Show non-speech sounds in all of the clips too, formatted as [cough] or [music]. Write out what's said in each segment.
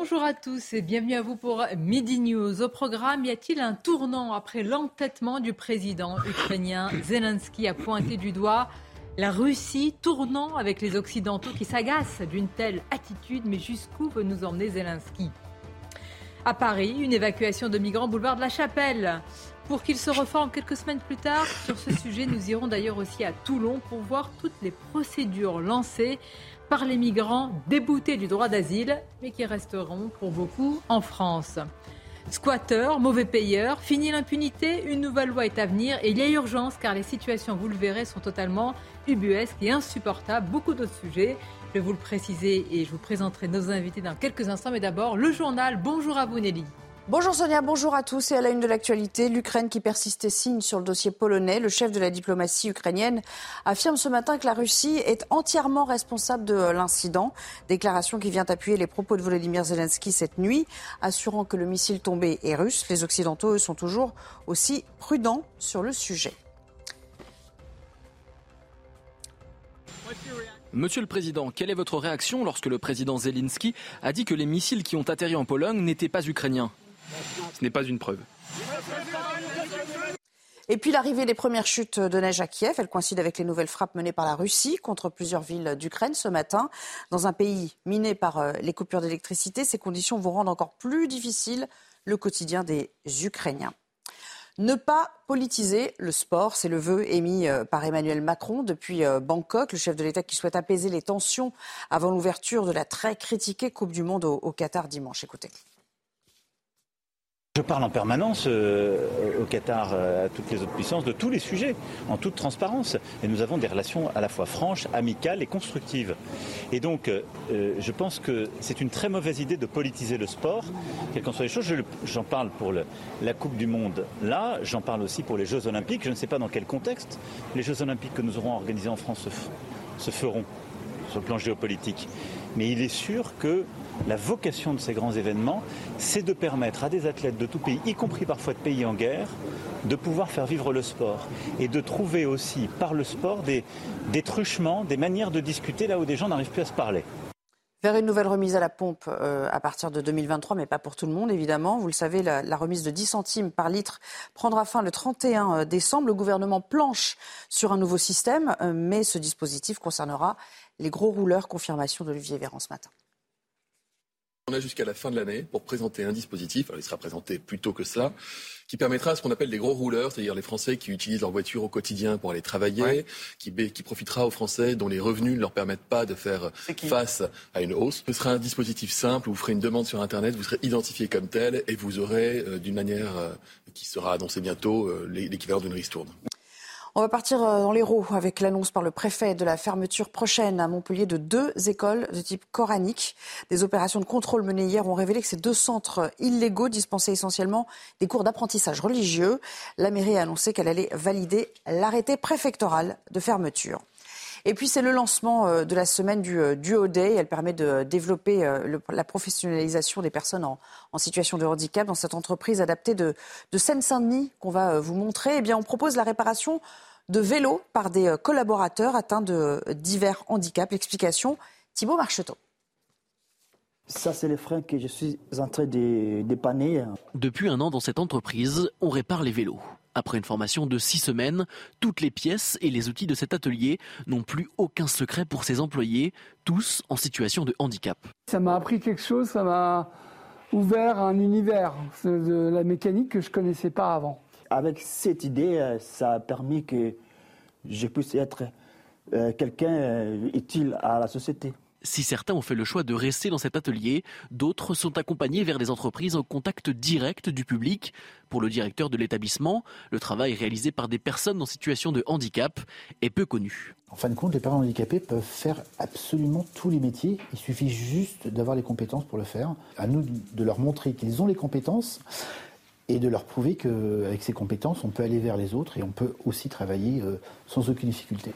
Bonjour à tous et bienvenue à vous pour Midi News. Au programme, y a-t-il un tournant après l'entêtement du président ukrainien Zelensky a pointé du doigt la Russie tournant avec les Occidentaux qui s'agacent d'une telle attitude, mais jusqu'où veut nous emmener Zelensky? À Paris, une évacuation de migrants boulevard de la Chapelle. Pour qu'il se reforme quelques semaines plus tard, sur ce sujet, nous irons d'ailleurs aussi à Toulon pour voir toutes les procédures lancées par les migrants déboutés du droit d'asile, mais qui resteront pour beaucoup en France. Squatteurs, mauvais payeurs, fini l'impunité, une nouvelle loi est à venir et il y a urgence car les situations, vous le verrez, sont totalement ubuesques et insupportables. Beaucoup d'autres sujets. Je vais vous le préciser et je vous présenterai nos invités dans quelques instants. Mais d'abord, le journal. Bonjour à vous Nelly. Bonjour Sonia, bonjour à tous. Et à la une de l'actualité, l'Ukraine qui persiste et signe sur le dossier polonais. Le chef de la diplomatie ukrainienne affirme ce matin que la Russie est entièrement responsable de l'incident. Déclaration qui vient appuyer les propos de Volodymyr Zelensky cette nuit, assurant que le missile tombé est russe. Les Occidentaux, eux, sont toujours aussi prudents sur le sujet. Monsieur le Président, quelle est votre réaction lorsque le président Zelensky a dit que les missiles qui ont atterri en Pologne n'étaient pas ukrainiens? Ce n'est pas une preuve. Et puis l'arrivée des premières chutes de neige à Kiev, elle coïncide avec les nouvelles frappes menées par la Russie contre plusieurs villes d'Ukraine ce matin. Dans un pays miné par euh, les coupures d'électricité, ces conditions vont rendre encore plus difficile le quotidien des Ukrainiens. Ne pas politiser le sport, c'est le vœu émis euh, par Emmanuel Macron depuis euh, Bangkok, le chef de l'État qui souhaite apaiser les tensions avant l'ouverture de la très critiquée Coupe du Monde au, Qatar dimanche. Écoutez. Je parle en permanence euh, au Qatar, euh, à toutes les autres puissances, de tous les sujets, en toute transparence. Et nous avons des relations à la fois franches, amicales et constructives. Et donc, euh, je pense que c'est une très mauvaise idée de politiser le sport, quelles qu'en soient les choses. J'en parle pour la Coupe du Monde là, j'en parle aussi pour les Jeux Olympiques. Je ne sais pas dans quel contexte les Jeux Olympiques que nous aurons organisés en France se feront sur le plan géopolitique. Mais il est sûr que la vocation de ces grands événements, c'est de permettre à des athlètes de tout pays, y compris parfois de pays en guerre, de pouvoir faire vivre le sport et de trouver aussi par le sport des, truchements, des manières de discuter là où des gens n'arrivent plus à se parler. Vers une nouvelle remise à la pompe euh, à partir de 2023, mais pas pour tout le monde, évidemment. Vous le savez, la, remise de 10 centimes par litre prendra fin le 31 euh, décembre. Le gouvernement planche sur un nouveau système, euh, mais ce dispositif concernera les gros rouleurs. Confirmation d'Olivier Véran ce matin. On a jusqu'à la fin de l'année pour présenter un dispositif, alors il sera présenté plus tôt que ça, qui permettra à ce qu'on appelle les gros rouleurs, c'est-à-dire les Français qui utilisent leur voiture au quotidien pour aller travailler, qui, qui, profitera aux Français dont les revenus ne leur permettent pas de faire face à une hausse. Ce sera un dispositif simple, vous ferez une demande sur Internet, vous serez identifié comme tel et vous aurez, euh, d'une manière euh, qui sera annoncée bientôt, euh, l'équivalent d'une ristourne. On va partir euh, dans l'Hérault avec l'annonce par le préfet de la fermeture prochaine à Montpellier de deux écoles de type coranique. Des opérations de contrôle menées hier ont révélé que ces deux centres illégaux dispensaient essentiellement des cours d'apprentissage religieux. La mairie a annoncé qu'elle allait valider l'arrêté préfectoral de fermeture. Et puis c'est le lancement euh, de la semaine du euh, Duo Day. Elle permet de développer la professionnalisation des personnes en, situation de handicap dans cette entreprise adaptée de, Seine-Saint-Denis qu'on va vous montrer. Eh bien, on propose la réparation de vélos par des collaborateurs atteints de divers handicaps. L'explication, Thibault Marcheteau. Ça, c'est les freins que je suis en train de dépanner. Depuis un an dans cette entreprise, on répare les vélos. Après une formation de six semaines, toutes les pièces et les outils de cet atelier n'ont plus aucun secret pour ses employés, tous en situation de handicap. Ça m'a appris quelque chose, ça m'a ouvert un univers de la mécanique que je ne connaissais pas avant. Avec cette idée, euh, ça a permis que je puisse être euh, quelqu'un euh, utile à la société. Si certains ont fait le choix de rester dans cet atelier, d'autres sont accompagnés vers des entreprises en contact direct du public. Pour le directeur de l'établissement, le travail réalisé par des personnes en situation de handicap est peu connu. En fin de compte, les parents handicapés peuvent faire absolument tous les métiers. Il suffit juste d'avoir les compétences pour le faire. À nous de leur montrer qu'ils ont les compétences et de leur prouver qu'avec ces compétences, on peut aller vers les autres et on peut aussi travailler euh, sans aucune difficulté.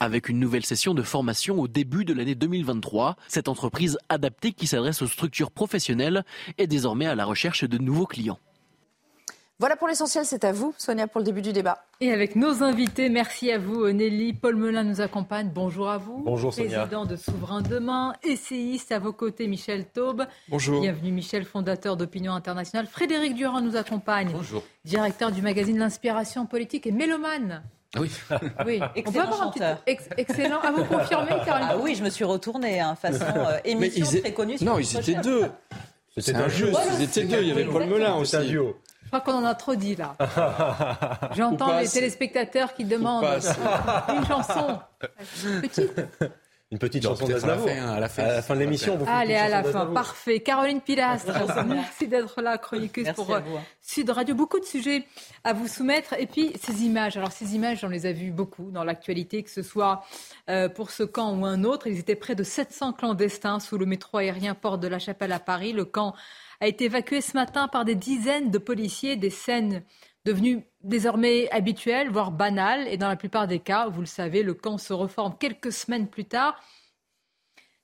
Avec une nouvelle session de formation au début de l'année 2023, cette entreprise adaptée qui s'adresse aux structures professionnelles est désormais à la recherche de nouveaux clients. Voilà pour l'essentiel, c'est à vous, Sonia, pour le début du débat. Et avec nos invités, merci à vous, Nelly. Paul Melun nous accompagne. Bonjour à vous. Bonjour, Sonia. Président de Souverain Demain, essayiste à vos côtés, Michel Taube. Bonjour. Bienvenue, Michel, fondateur d'Opinion Internationale. Frédéric Durand nous accompagne. Bonjour. Directeur du magazine L'Inspiration Politique et mélomane. Oui. [laughs] oui. Excellent chanteur. excellent. À vous confirmer, Caroline Ah oui, je me suis retournée, hein, façon euh, émission très connue. Non, ils étaient deux. C'était injuste. Ils étaient deux. Il y avait Paul Melun aussi. Je crois qu'on en a trop dit là. [laughs] J'entends les téléspectateurs qui demandent [laughs] une chanson. Petite. Une petite chanson d'Aznavour. À, la fin, à la fin de l'émission. Allez, à la fin. Parfait. Caroline Pilastre, merci d'être là, chroniqueuse pour euh, Sud Radio. Beaucoup de sujets à vous soumettre. Et puis, ces images. Alors, ces images, on les a vues beaucoup dans l'actualité, que ce soit euh, pour ce camp ou un autre. Ils étaient près de 700 clandestins sous le métro aérien Porte de la Chapelle à Paris. Le camp a été évacué ce matin par des dizaines de policiers, des scènes devenues désormais habituelles, voire banales. Et dans la plupart des cas, vous le savez, le camp se reforme quelques semaines plus tard.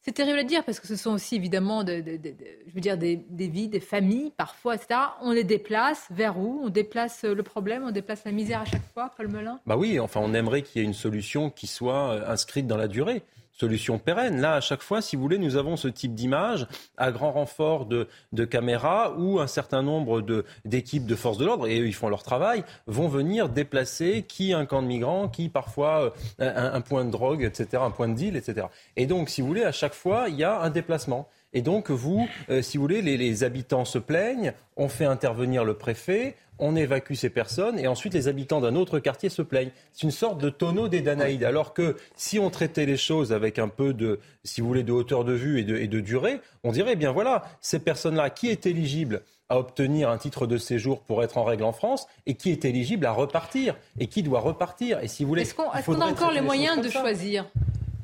C'est terrible à dire parce que ce sont aussi évidemment, je veux dire, des, vies, des familles parfois, etc. On les déplace vers où? On déplace le problème, on déplace la misère à chaque fois, Paul Melun? Bah oui, enfin on aimerait qu'il y ait une solution qui soit euh, inscrite dans la durée solution pérenne. Là, à chaque fois, si vous voulez, nous avons ce type d'image à grand renfort de, de caméras où un certain nombre d'équipes de, forces de l'ordre, et eux, ils font leur travail, vont venir déplacer qui un camp de migrants, qui parfois euh, un, point de drogue, etc., un point de deal, etc. Et donc, si vous voulez, à chaque fois, il y a un déplacement. Et donc, vous, euh, si vous voulez, les, les habitants se plaignent, on fait intervenir le préfet, on évacue ces personnes et ensuite les habitants d'un autre quartier se plaignent. C'est une sorte de tonneau des Danaïdes. Alors que si on traitait les choses avec un peu de, si vous voulez, de hauteur de vue et de, durée, on dirait, eh bien voilà, ces personnes-là, qui est éligible à obtenir un titre de séjour pour être en règle en France et qui est éligible à repartir et qui doit repartir? Et si vous voulez, est-ce qu'on a encore les moyens de choisir?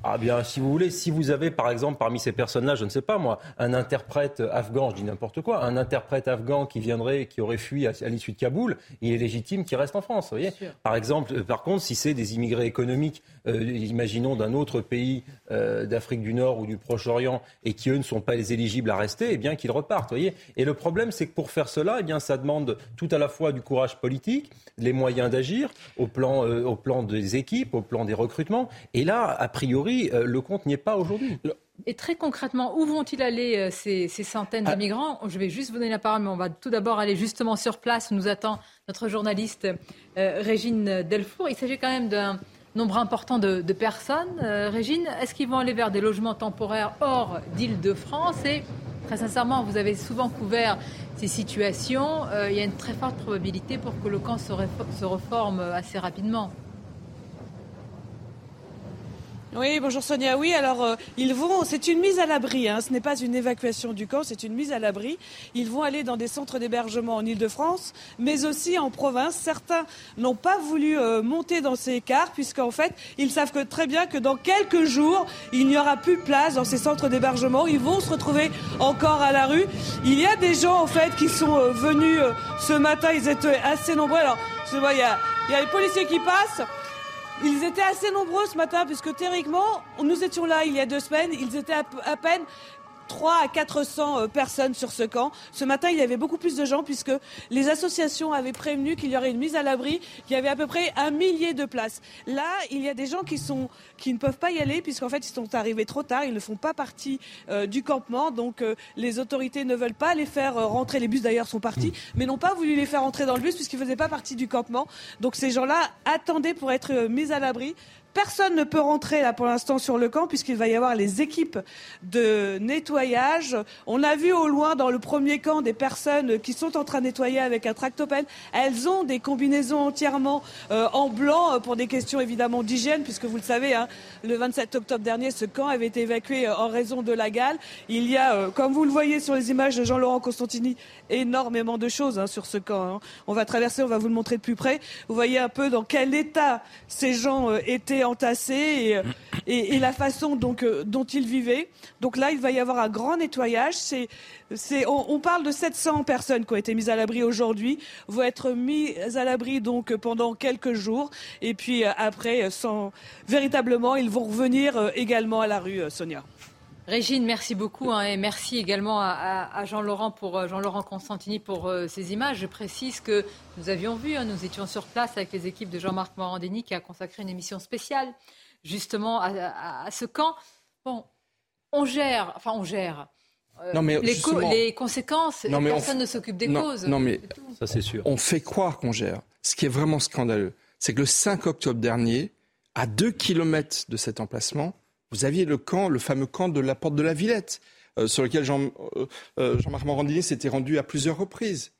Ah bien, si vous voulez, si vous avez par exemple parmi ces personnes-là, je ne sais pas moi, un interprète afghan, je dis n'importe quoi, un interprète afghan qui viendrait, qui aurait fui à, l'issue de Kaboul, il est légitime qu'il reste en France. Vous voyez par exemple, euh, par contre, si c'est des immigrés économiques, euh, imaginons d'un autre pays euh, d'Afrique du Nord ou du Proche-Orient, et qui eux ne sont pas les éligibles à rester, eh bien qu'ils repartent. Voyez et le problème, c'est que pour faire cela, eh bien ça demande tout à la fois du courage politique, les moyens d'agir au plan, au plan des équipes, au plan des recrutements, et là, a priori euh, le compte n'y est pas aujourd'hui. Et très concrètement, où vont-ils aller euh, ces, centaines de ah. migrants? Je vais juste vous donner la parole, mais on va tout d'abord aller justement sur place où nous attend notre journaliste euh, Régine Delfour. Il s'agit quand même d'un nombre important de, personnes. Régine, est-ce qu'ils vont aller vers des logements temporaires hors d'Île-de-France? Et très sincèrement, vous avez souvent couvert ces situations. il y a une très forte probabilité pour que le camp se reforme assez rapidement. Oui, bonjour Sonia. Oui, alors euh, ils vont, c'est une mise à l'abri, hein. ce n'est pas une évacuation du camp, c'est une mise à l'abri. Ils vont aller dans des centres d'hébergement en Ile-de-France, mais aussi en province. Certains n'ont pas voulu euh, monter dans ces cars, puisqu'en fait, ils savent que, très bien que dans quelques jours, il n'y aura plus de place dans ces centres d'hébergement. Ils vont se retrouver encore à la rue. Il y a des gens, en fait, qui sont euh, venus ce matin, ils étaient assez nombreux. Alors, je vois, il y a, il y a les policiers qui passent. Ils étaient assez nombreux ce matin, puisque théoriquement, nous étions là il y a deux semaines, ils étaient à, peine 3 à 400 euh, personnes sur ce camp. Ce matin, il y avait beaucoup plus de gens puisque les associations avaient prévenu qu'il y aurait une mise à l'abri, qu'il y avait à peu près un millier de places. Là, il y a des gens qui, sont, qui ne peuvent pas y aller puisqu'en fait, ils sont arrivés trop tard, ils ne font pas partie euh, du campement, donc euh, les autorités ne veulent pas les faire rentrer. Les bus d'ailleurs sont partis, mm. mais n'ont pas voulu les faire rentrer dans le bus puisqu'ils ne faisaient pas partie du campement. Donc ces gens-là attendaient pour être mis à l'abri personne ne peut rentrer là pour l'instant sur le camp puisqu'il va y avoir les équipes de nettoyage. On a vu au loin dans le premier camp des personnes qui sont en train de nettoyer avec un tractopelle. Elles ont des combinaisons entièrement euh, en blanc pour des questions évidemment d'hygiène puisque vous le savez, hein, le 27 octobre dernier, ce camp avait été évacué en raison de la gale. Il y a, comme vous le voyez sur les images de Jean-Laurent Constantini, énormément de choses hein, sur ce camp. Hein. On va traverser, on va vous le montrer de plus près. Vous voyez un peu dans quel état ces gens euh, étaient entassés et, la façon donc, euh, dont ils vivaient. Donc là, il va y avoir un grand nettoyage. On, parle de 700 personnes qui ont été mises à l'abri aujourd'hui, vont être mises à l'abri donc pendant quelques jours. Et puis euh, après, sans, véritablement, ils vont revenir également à la rue, Sonia. Régine, merci beaucoup hein, et merci également à, Jean-Laurent pour euh, Jean-Laurent Constantini pour euh, ces images. Je précise que nous avions vu, hein, nous étions sur place avec les équipes de Jean-Marc Morandini qui a consacré une émission spéciale justement à, ce camp. Bon, on gère, enfin on gère. Euh, non, mais les, les, conséquences, personne ne s'occupe des causes. Non, mais ça c'est sûr. On fait croire qu'on gère. Ce qui est vraiment scandaleux, c'est que le 5 octobre dernier, à 2 km de cet emplacement, vous aviez le camp, le fameux camp de la porte de la Villette, euh, sur lequel Jean, euh, euh, Jean-Marc Morandini s'était rendu à plusieurs reprises.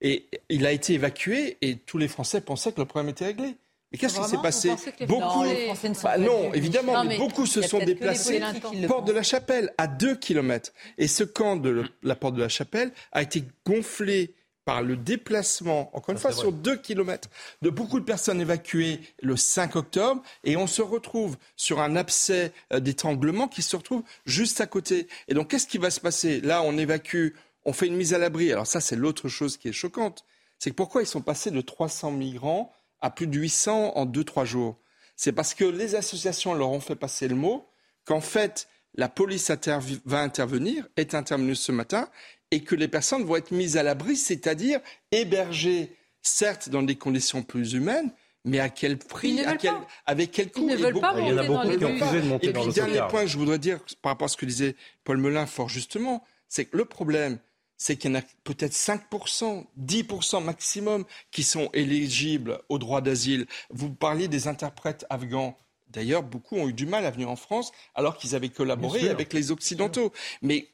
Et il a été évacué et tous les Français pensaient que le problème était réglé. Mais qu'est-ce qui s'est passé Beaucoup, non, bah non évidemment, mais, beaucoup se sont déplacés porte de la Chapelle à 2 km. Et ce camp de la porte de la Chapelle a été gonflé par le déplacement, encore une fois, sur deux kilomètres, de beaucoup de personnes évacuées le 5 octobre, et on se retrouve sur un abcès euh, d'étranglement qui se retrouve juste à côté. Et donc, qu'est-ce qui va se passer? Là, on évacue, on fait une mise à l'abri. Alors ça, c'est l'autre chose qui est choquante. C'est que pourquoi ils sont passés de 300 migrants à plus de 800 en 2-3 jours? C'est parce que les associations leur ont fait passer le mot qu'en fait, la police va intervenir, est intervenue ce matin, et que les personnes vont être mises à l'abri, c'est-à-dire hébergées, certes dans des conditions plus humaines, mais à quel prix Avec quel coût Ils ne veulent pas Il y en a beaucoup qui ont refusé de monter et dans puis, dernier point que je voudrais dire par rapport à ce que disait Paul Melun fort justement, c'est que le problème, c'est qu'il y en a peut-être 5%, 10% maximum qui sont éligibles au droit d'asile. Vous parliez des interprètes afghans. D'ailleurs, beaucoup ont eu du mal à venir en France alors qu'ils avaient collaboré avec les Occidentaux. Mais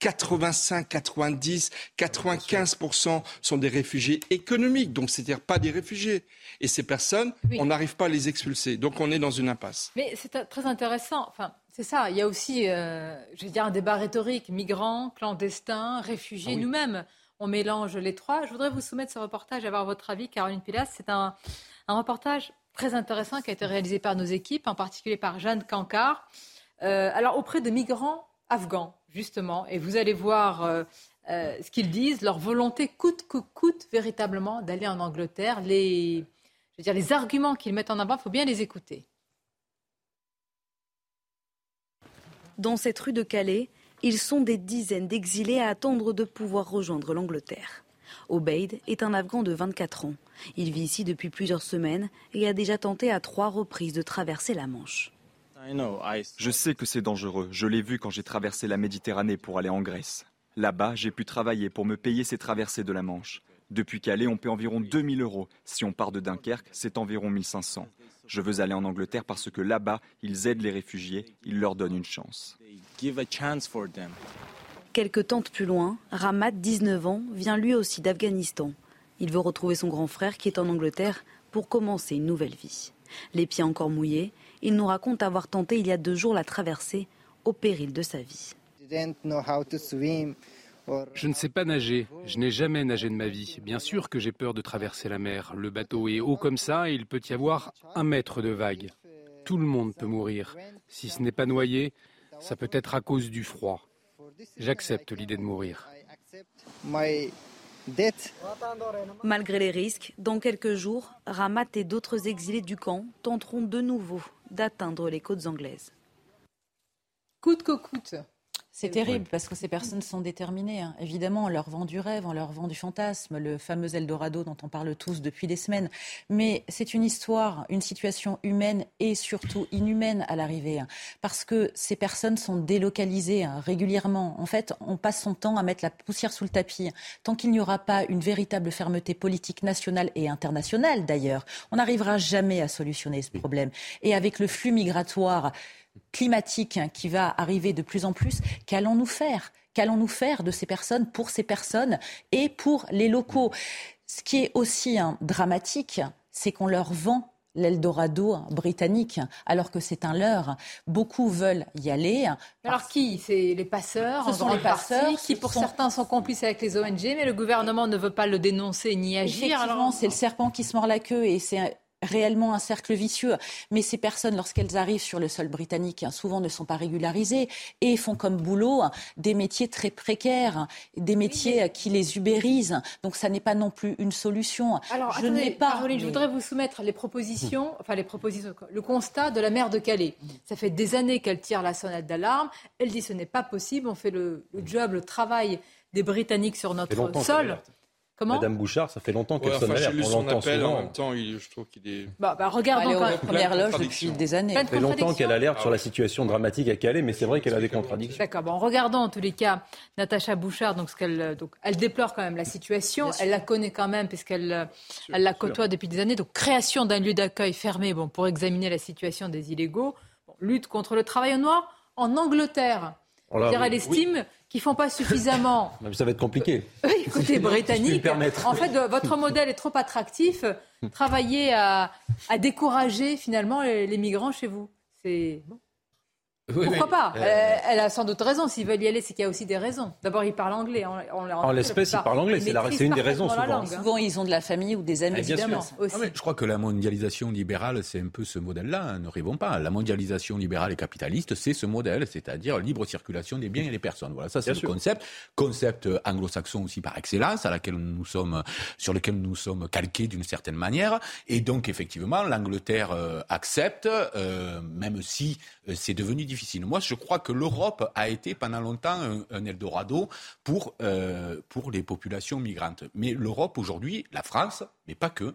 85, 90, 95% sont des réfugiés économiques, donc c'est-à-dire pas des réfugiés. Et ces personnes, on n'arrive pas à les expulser. Donc on est dans une impasse. Mais c'est très intéressant. Enfin, c'est ça. Il y a aussi, euh, je vais dire, un débat rhétorique migrants, clandestins, réfugiés, ah nous-mêmes. On mélange les trois. Je voudrais vous soumettre ce reportage, avoir votre avis, Caroline Pilas. C'est un, reportage très intéressant qui a été réalisé par nos équipes, en particulier par Jeanne Cancard. Euh, alors, auprès de migrants afghans justement, et vous allez voir euh, euh, ce qu'ils disent, leur volonté coûte que coûte véritablement d'aller en Angleterre. Les, arguments qu'ils mettent en avant, il faut bien les écouter. Dans cette rue de Calais, ils sont des dizaines d'exilés à attendre de pouvoir rejoindre l'Angleterre. Obeid est un Afghan de 24 ans. Il vit ici depuis plusieurs semaines et a déjà tenté à trois reprises de traverser la Manche. Je sais que c'est dangereux. Je l'ai vu quand j'ai traversé la Méditerranée pour aller en Grèce. Là-bas, j'ai pu travailler pour me payer ces traversées de la Manche. Depuis Calais, on paie environ 2000 euros. Si on part de Dunkerque, c'est environ 1500. Je veux aller en Angleterre parce que là-bas, ils aident les réfugiés, ils leur donnent une chance. Quelques tentes plus loin, Ramat, 19 ans, vient lui aussi d'Afghanistan. Il veut retrouver son grand frère qui est en Angleterre pour commencer une nouvelle vie. Les pieds encore mouillés, il nous raconte avoir tenté il y a deux jours la traversée au péril de sa vie. Je ne sais pas nager. Je n'ai jamais nagé de ma vie. Bien sûr que j'ai peur de traverser la mer. Le bateau est haut comme ça et il peut y avoir un mètre de vague. Tout le monde peut mourir. Si ce n'est pas noyé, ça peut être à cause du froid. J'accepte l'idée de mourir. Malgré les risques, dans quelques jours, Ramat et d'autres exilés du camp tenteront de nouveau d'atteindre les côtes anglaises. Coûte que coûte. C'est terrible parce que ces personnes sont déterminées. hein. Évidemment, on leur vend du rêve, on leur vend du fantasme, le fameux Eldorado dont on parle tous depuis des semaines. Mais c'est une histoire, une situation humaine et surtout inhumaine à l'arrivée. hein. Parce que ces personnes sont délocalisées hein, régulièrement. En fait, on passe son temps à mettre la poussière sous le tapis. Tant qu'il n'y aura pas une véritable fermeté politique nationale et internationale d'ailleurs, on n'arrivera jamais à solutionner ce problème. Et avec le flux migratoire climatique hein, qui va arriver de plus en plus, qu'allons-nous faire? Qu'allons-nous faire de ces personnes, pour ces personnes et pour les locaux? Ce qui est aussi hein, dramatique, c'est qu'on leur vend l'Eldorado hein, britannique, alors que c'est un leurre. Beaucoup veulent y aller. Alors qui? C'est les passeurs, Ce sont les passeurs, qui pour sont- certains sont complices avec les ONG, mais le gouvernement ne veut pas le dénoncer ni agir. Effectivement, Alors, c'est le serpent qui se mord la queue et c'est réellement un cercle vicieux. Mais ces personnes, lorsqu'elles arrivent sur le sol britannique, hein, souvent ne sont pas régularisées et font comme boulot hein, des métiers très précaires, des métiers qui les ubérisent. Donc ça n'est pas non plus une solution. Alors, je attendez, n'ai pas. Caroline, je voudrais vous soumettre les propositions, enfin les propositions, le constat de la maire de Calais. Ça fait des années qu'elle tire la sonnette d'alarme. Elle dit ce n'est pas possible, on fait le, le job, le travail des Britanniques sur notre sol. Comment Madame Bouchard, ça fait longtemps qu'elle Ouais, sonne enfin, l'alerte. On son l'entend souvent. en même temps, il- je trouve qu'il est... Bah, bah, quand aux même. premières loges depuis des années. Ça fait longtemps qu'elle alerte Ah sur la ouais. situation dramatique à Calais, mais c'est vrai qu'elle a des contradictions. D'accord. Bon, regardons en tous les cas Natacha Bouchard. Donc, ce qu'elle, donc, elle déplore quand même la situation. Elle la connaît quand même puisqu'elle elle la côtoie depuis des années. Donc, création d'un lieu d'accueil fermé bon, pour examiner la situation des illégaux. Bon, lutte contre le travail au noir en Angleterre. Oh elle oui. Qu'ils font pas suffisamment [laughs] Ça va être compliqué. puis me britannique. En fait, euh, votre modèle est trop attractif. Travaillez à, à décourager finalement les, les migrants chez vous. C'est bon. Oui, Pourquoi mais, pas euh, elle, elle a sans doute raison. S'ils veulent y aller, c'est qu'il y a aussi des raisons. D'abord, ils parlent anglais. On, on l'a En l'espèce, ils parlent anglais. C'est la- une des raisons, souvent. langue, hein. Souvent, ils ont de la famille ou des amis. Eh. Évidemment, aussi. Ah je crois que la mondialisation libérale, c'est un peu ce modèle-là. hein, ne rêvons pas. La mondialisation libérale et capitaliste, c'est ce modèle, c'est-à-dire libre circulation des biens et des personnes. Voilà, ça c'est le sûr. concept. Concept euh, anglo-saxon aussi par excellence, à laquelle nous sommes, sur lequel nous sommes calqués d'une certaine manière. Et donc effectivement, l'Angleterre euh, accepte, euh, même si euh, c'est devenu difficile. Moi, je crois que l'Europe a été pendant longtemps un, Eldorado euh, pour les populations migrantes. Mais l'Europe aujourd'hui, la France, mais pas que,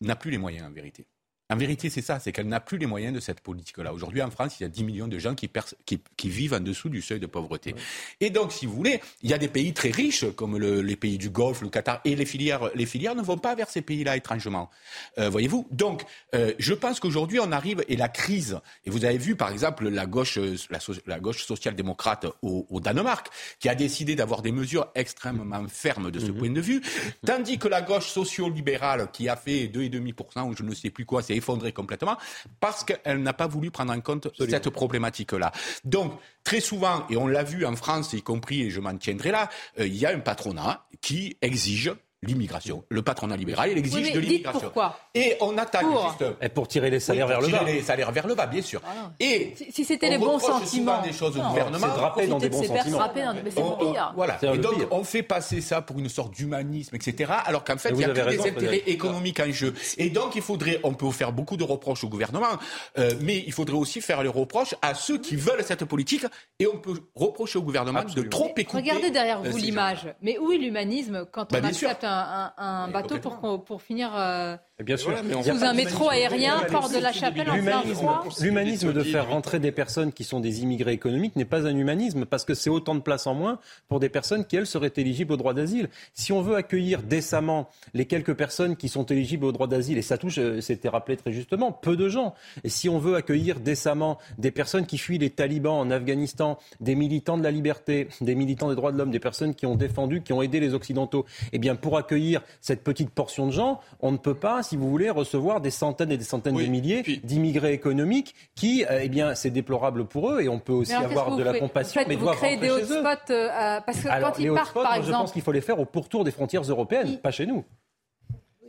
n'a plus les moyens en vérité. En vérité, c'est ça, c'est qu'elle n'a plus les moyens de cette politique-là. Aujourd'hui, en France, il y a 10 millions de gens qui, pers- qui, qui vivent en dessous du seuil de pauvreté. Et donc, si vous voulez, il y a des pays très riches, comme le- les pays du Golfe, le Qatar, et les filières, les filières ne vont pas vers ces pays-là, étrangement. Euh, Voyez-vous? Donc, euh, je pense qu'aujourd'hui, on arrive, et la crise, et vous avez vu, par exemple, la gauche, euh, la, so- la gauche social-démocrate au, au Danemark, qui a décidé d'avoir des mesures extrêmement fermes de ce point de vue, tandis que la gauche socio-libérale, qui a fait 2,5%, ou je ne sais plus quoi, s'est effondrée complètement, parce qu'elle n'a pas voulu prendre en compte cette problématique-là. Donc, très souvent, et on l'a vu en France, y compris, et je m'en tiendrai là, euh, il y a un patronat qui exige l'immigration. Le patronat libéral, il exige Oui, de l'immigration. pourquoi Et on attaque Pour. juste... Et pour tirer les salaires Oui, vers le bas. tirer les salaires vers le bas, bien sûr. Et Si, si c'était les on bons sentiments. des choses au gouvernement. c'est drapé dans des bons de sentiments. C'est pire. Voilà. Et donc, pire. on fait passer ça pour une sorte d'humanisme, etc. Alors qu'en fait, il y a que des intérêts économiques en jeu. Et donc, il faudrait, on peut faire beaucoup de reproches au gouvernement, euh, mais il faudrait aussi faire les reproches à ceux qui veulent cette politique. Et on peut reprocher au gouvernement de trop écouter. Regardez derrière euh, vous l'image. Mais où est l'humanisme quand Bah, on accepte un, un- un bateau pour, pour finir euh, Bien sûr. Voilà, sous un métro aérien, port de la Chapelle en plein L'humanisme, froid l'humanisme de faire rentrer des personnes qui sont des immigrés économiques n'est pas un humanisme parce que c'est autant de places en moins pour des personnes qui, elles, seraient éligibles au droit d'asile. Si on veut accueillir décemment les quelques personnes qui sont éligibles au droit d'asile, et ça touche, euh, c'était rappelé très justement, peu de gens, et si on veut accueillir décemment des personnes qui fuient les talibans en Afghanistan, des militants de la liberté, des militants des droits de l'homme, des personnes qui ont défendu, qui ont aidé les Occidentaux, eh bien, pour accueillir cette petite portion de gens, on ne peut pas, si vous voulez, recevoir des centaines et des centaines Oui, de milliers puis- d'immigrés économiques qui, euh, eh bien, c'est déplorable pour eux et on peut aussi alors, avoir de la compassion, Vous faites- mais vous doivent créez rentrer des hotspots euh, parce que Alors, quand ils partent, par moi, je pense exemple, qu'il faut les faire au pourtour des frontières européennes, pas chez nous.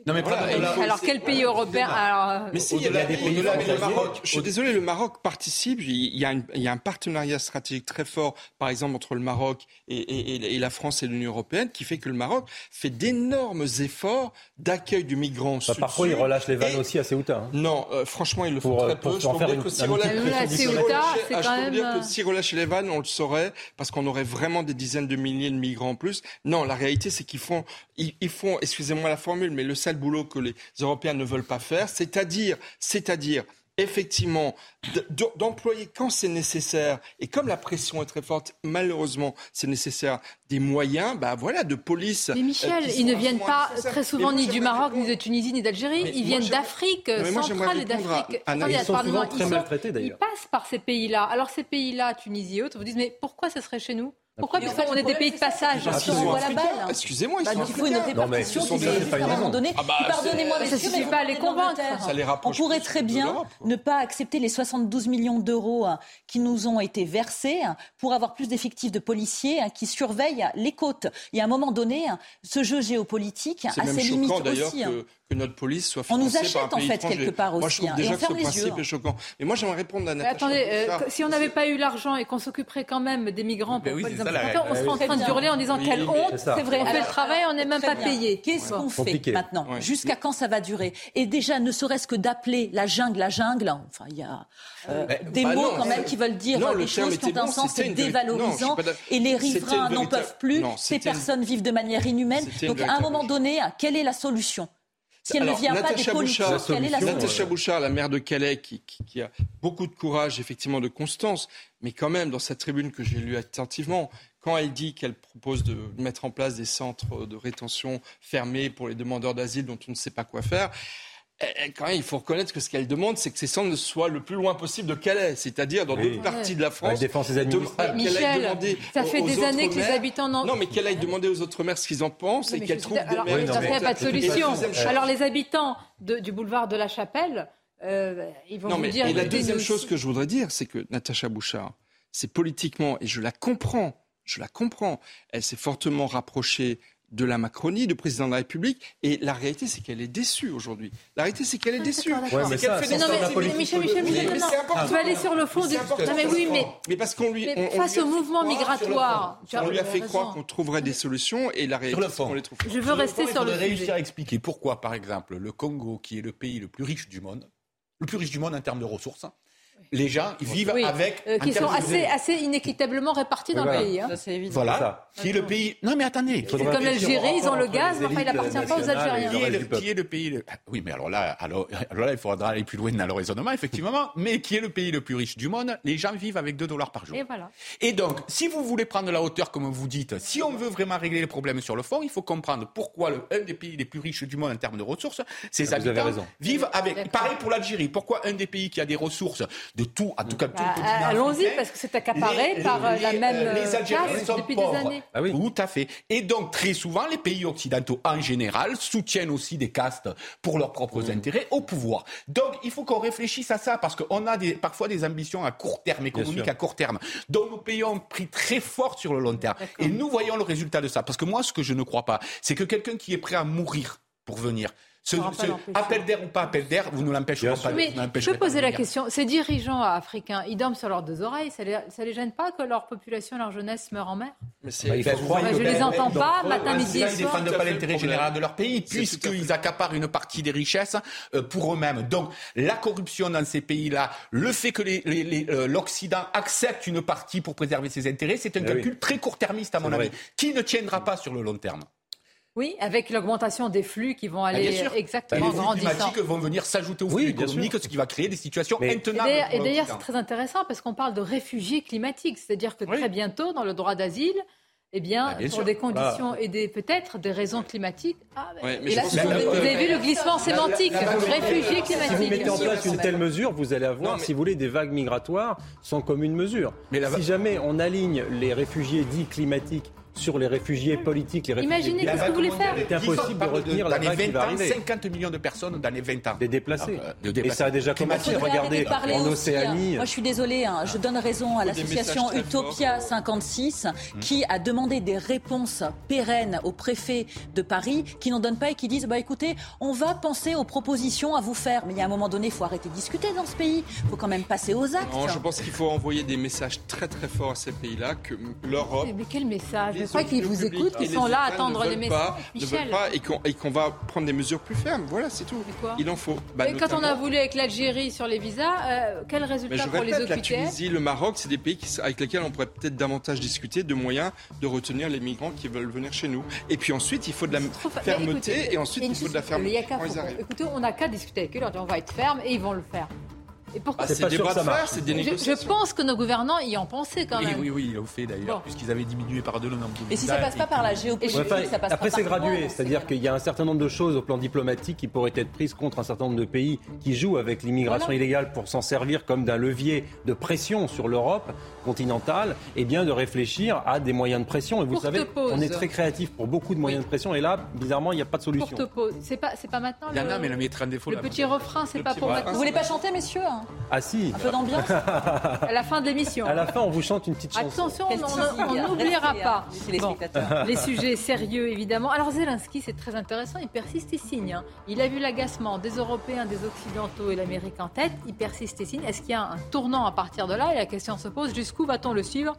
Non, mais Voilà, il Alors quel pays européen Alors, Mais si, il y a des pays, le Maroc, je suis désolé, le Maroc participe. Il y, a une- il y a un partenariat stratégique très fort, par exemple, entre le Maroc et, et- et la France et l'Union européenne, qui fait que le Maroc fait d'énormes efforts d'accueil du migrant Bah, sud parfois, ils relâchent les vannes aussi à Ceuta. hein. Non, euh, franchement, ils le font Pour, euh, très pour peu. Je en peux dire une- que si relâche- relâchait- ah, euh, que si relâchait les vannes, on le saurait, parce qu'on aurait vraiment des dizaines de milliers de migrants en plus. Non, la réalité, c'est qu'ils font, ils, ils font, excusez-moi la formule, mais le sale boulot que les Européens ne veulent pas faire, c'est-à-dire, c'est-à-dire, effectivement, de- de- d'employer quand c'est nécessaire, et comme la pression est très forte, malheureusement, c'est nécessaire, des moyens, bah voilà, de police. Mais Michel, euh, ils ne viennent pas très souvent moi, ni du Maroc, ni répondre- de Tunisie, ni d'Algérie. Ils viennent d'Afrique centrale et d'Afrique. à Attendez, Ils sont souvent très ils maltraités, Ils d'ailleurs. passent par ces pays-là. Alors ces pays-là, Tunisie et autres, vous disent mais pourquoi ce serait chez nous? Pourquoi Mais Parce en fait, qu'on est des pays de passage. qu'ils on voit la balle. Excusez-moi, ils Bah, sont il faut une répartition mais qui à un moment donné. Ah bah, Pardonnez-moi, c'est- messieurs, Ça mais suffit pas à les convaincre. d'Angleterre. Ça les On pourrait très bien ne pas accepter les 72 millions d'euros hein, qui nous ont été versés hein, pour avoir plus d'effectifs de policiers hein, qui surveillent les côtes. Et à un moment donné, ce jeu géopolitique a ses limites aussi. que, que notre police soit On nous financée par un achète, en fait, étranger. quelque part Moi, je aussi, trouve hein, et déjà on que ce ferme les principe yeux. est choquant. Mais moi, j'aimerais répondre à Mais Natacha attendez, euh, si on n'avait pas eu l'argent et qu'on s'occuperait quand même des migrants pour Ben oui, pas les la importateurs, on serait en train de hurler en disant Oui, quelle honte, c'est vrai. on fait le travail, on n'est même pas payé. Qu'est-ce qu'on fait maintenant. Jusqu'à quand ça va durer Et déjà, ne serait-ce que d'appeler la jungle la jungle, enfin, il y a euh, Mais- des bah mots non, quand même qui veulent dire non, le des terme choses qui ont un sens, c'est dévalorisant. Et les riverains n'en peuvent plus. Ces personnes vivent de manière inhumaine. Donc, à un moment donné, quelle est la solution si elle Alors, ne vient pas des Bouchard, quelle est la solution, solution Natacha Bouchard, la maire de Calais, qui, qui- qui a beaucoup de courage, effectivement, de constance, mais quand même, dans cette tribune que j'ai lue attentivement, quand elle dit qu'elle propose de mettre en place des centres de rétention fermés pour les demandeurs d'asile dont on ne sait pas quoi faire, eh, eh, quand même, il faut reconnaître que ce qu'elle demande, c'est que ces centres soient le plus loin possible de Calais, c'est-à-dire dans Oui. d'autres parties de la France. Des de- administrés. qu'elle aille Michel, ça fait aux des années que les maires- habitants n'en- Non, mais qu'elle aille demander aux autres maires ce qu'ils en pensent Non, et qu'elle je suis trouve d'accord. Alors, des Oui, non, ça mais- fait pas de solution. Alors les habitants de- du boulevard de la Chapelle, euh, ils vont Non, vous mais dire. et la deuxième chose aussi- que je voudrais dire, c'est que Natacha Bouchard, c'est politiquement, et je la comprends, je la comprends, elle s'est fortement rapprochée de la Macronie, du président de la République, et la réalité, c'est qu'elle est déçue aujourd'hui. La réalité, c'est qu'elle est déçue. d'accord, d'accord. Ouais, mais C'est Michel, Michel. Michel, Mais non, non. important. Tu vas aller sur le fond du. Non, mais oui, mais. Mais parce qu'on lui, Mais on- on face lui au mouvement migratoire, on lui a fait croire qu'on trouverait des solutions, et la réalité, c'est qu'on les trouve. Je veux rester sur le réussir à expliquer pourquoi, par exemple, le Congo, qui est le pays le plus riche du monde, le plus riche du monde en termes de ressources, les gens vivent Oui, avec. euh, qui sont assez, assez inéquitablement répartis dans Voilà. le pays. hein. Ça, c'est évident. Voilà, qui est le pays. Non, mais attendez. C'est comme l'Algérie, ils ont le gaz, mais enfin, il appartient pas aux Algériens. Qui est, le, qui est le pays le- Ah, Oui, mais alors là, alors, alors là, il faudra aller plus loin dans le raisonnement, effectivement. Mais qui est le pays le plus riche du monde Les gens vivent avec 2 dollars par jour. Et voilà. Et donc, si vous voulez prendre la hauteur, comme vous dites, si on veut vraiment régler les problèmes sur le fond, il faut comprendre pourquoi le, un des pays les plus riches du monde en termes de ressources, ses Ah, habitants raison. vivent avec. Pareil pour l'Algérie. Pourquoi un des pays qui a des ressources de tout, en tout cas tout Bah, le continent Allons-y, parce que c'est accaparé les- par euh, la les- même euh, euh, les Algériens classe sont depuis pauvres. des années. Ah oui. Tout à fait. Et donc, très souvent, les pays occidentaux, en général, soutiennent aussi des castes pour leurs propres Mmh. intérêts au pouvoir. Donc, il faut qu'on réfléchisse à ça, parce qu'on a des, parfois des ambitions à court terme, économiques à court terme, dont nos pays ont pris très fort sur le long terme. Et nous voyons le résultat de ça. Parce que moi, ce que je ne crois pas, c'est que quelqu'un qui est prêt à mourir pour venir, ce, ce appel d'air ou pas appel d'air, vous ne l'empêcherez pas. sûr. Mais vous je peux poser de la question. Ces dirigeants africains, ils dorment sur leurs deux oreilles. Ça les, ça les gêne pas que leur population, leur jeunesse meure en mer Mais c'est- Bah, il faut croire Bah, que- Je les entends donc, pas, matin, midi et ils soir. défendent pas l'intérêt général de leur pays, puisqu'ils accaparent une partie des richesses euh, pour eux-mêmes. Donc, la corruption dans ces pays-là, le fait que les- les- les, euh, l'Occident accepte une partie pour préserver ses intérêts, c'est un Eh calcul très court-termiste, à mon avis, qui ne tiendra pas sur le long terme. Oui, avec l'augmentation des flux qui vont Ah, aller bien sûr. exactement les flux climatiques vont venir s'ajouter aux flux Oui, économiques, ce qui va créer des situations Mais- intenables. d'ailleurs, et d'ailleurs, c'est très intéressant parce qu'on parle de réfugiés climatiques, c'est-à-dire que Oui. très bientôt, dans le droit d'asile, eh bien, Ah, bien pour sûr. des conditions et des peut-être des raisons climatiques. Ah, ben, Ouais, mais et je là, pense vous, avez vu le glissement sémantique, la- la- réfugiés Si vous climatiques. mettez en place une telle mesure, vous allez avoir, Non, mais- si vous voulez, des vagues migratoires sans commune mesure. Mais la Si jamais on aligne les réfugiés dits climatiques sur les réfugiés politiques, les réfugiés Imaginez, qu'est-ce que vous voulez faire Il est impossible de retenir la dans les vague qui 20 va ans, arriver. 50 millions de personnes dans les 20 ans. Des déplacés. Ah, de Et ça a déjà commencé. Regardez, en aussi, hein. Océanie. Moi, je suis désolée, hein, je donne raison à l'association Utopia 56 qui a demandé des réponses pérennes au préfet de Paris, qui n'en donnent pas et qui disent bah écoutez, on va penser aux propositions à vous faire. Mais il y a un moment donné, il faut arrêter de discuter dans ce pays. Il faut quand même passer aux actes. Non, je pense qu'il faut envoyer des messages très très forts à ces pays-là que l'Europe. Mais quel message Je les crois qu'ils vous écoutent, qu'ils sont les là à attendre les messages. Michel. pas et qu'on et qu'on va prendre des mesures plus fermes. Voilà, c'est tout. quoi Il en faut. Bah, quand on a voulu avec l'Algérie sur les visas, euh, quel résultat je pour les répète, la OQTF Tunisie, le Maroc, c'est des pays qui- avec lesquels on pourrait peut-être davantage discuter de moyens de retenir les migrants qui veulent venir chez nous. Et puis ensuite, il faut de la fermeté écoutez, et ensuite une il faut de la fermeté. Écoutez, on n'a qu'à discuter avec eux, on va être ferme et ils vont le faire. Et pourquoi Ah, c'est des bras de fer, c'est des je, négociations. je pense que nos gouvernants y ont pensé quand même. oui, oui, ils l'ont fait d'ailleurs, Bon. puisqu'ils avaient diminué par deux le nombre de Et si ça visas passe pas par la géopolitique, Ouais, enfin, ça passe après, c'est gradué, c'est-à-dire qu'il y a un certain nombre de choses au plan diplomatique qui pourraient être prises contre un certain nombre de pays qui jouent avec l'immigration Voilà. illégale pour s'en servir comme d'un levier de pression sur l'Europe continentale, et bien de réfléchir à des moyens de pression. Et vous Courte savez, pause. on est très créatif pour beaucoup de moyens de pression, et là, bizarrement, il n'y a pas de solution. Courte pause. C'est pas, c'est pas maintenant. Il y en a, le- mais le défaut. Le là, petit refrain, c'est pas pour maintenant. Vous voulez pas chanter, messieurs hein? Ah si Un peu d'ambiance À la fin de l'émission. À la fin, on vous chante une petite chanson. Attention, on- n'oubliera pas. les sujets sérieux, évidemment. Alors Zelensky, c'est très intéressant, il persiste et signe. hein. Il a vu l'agacement des Européens, des Occidentaux et l'Amérique en tête. Il persiste et signe. Est-ce qu'il y a un tournant à partir de là? Et la question se pose, jusqu'où va-t-on le suivre?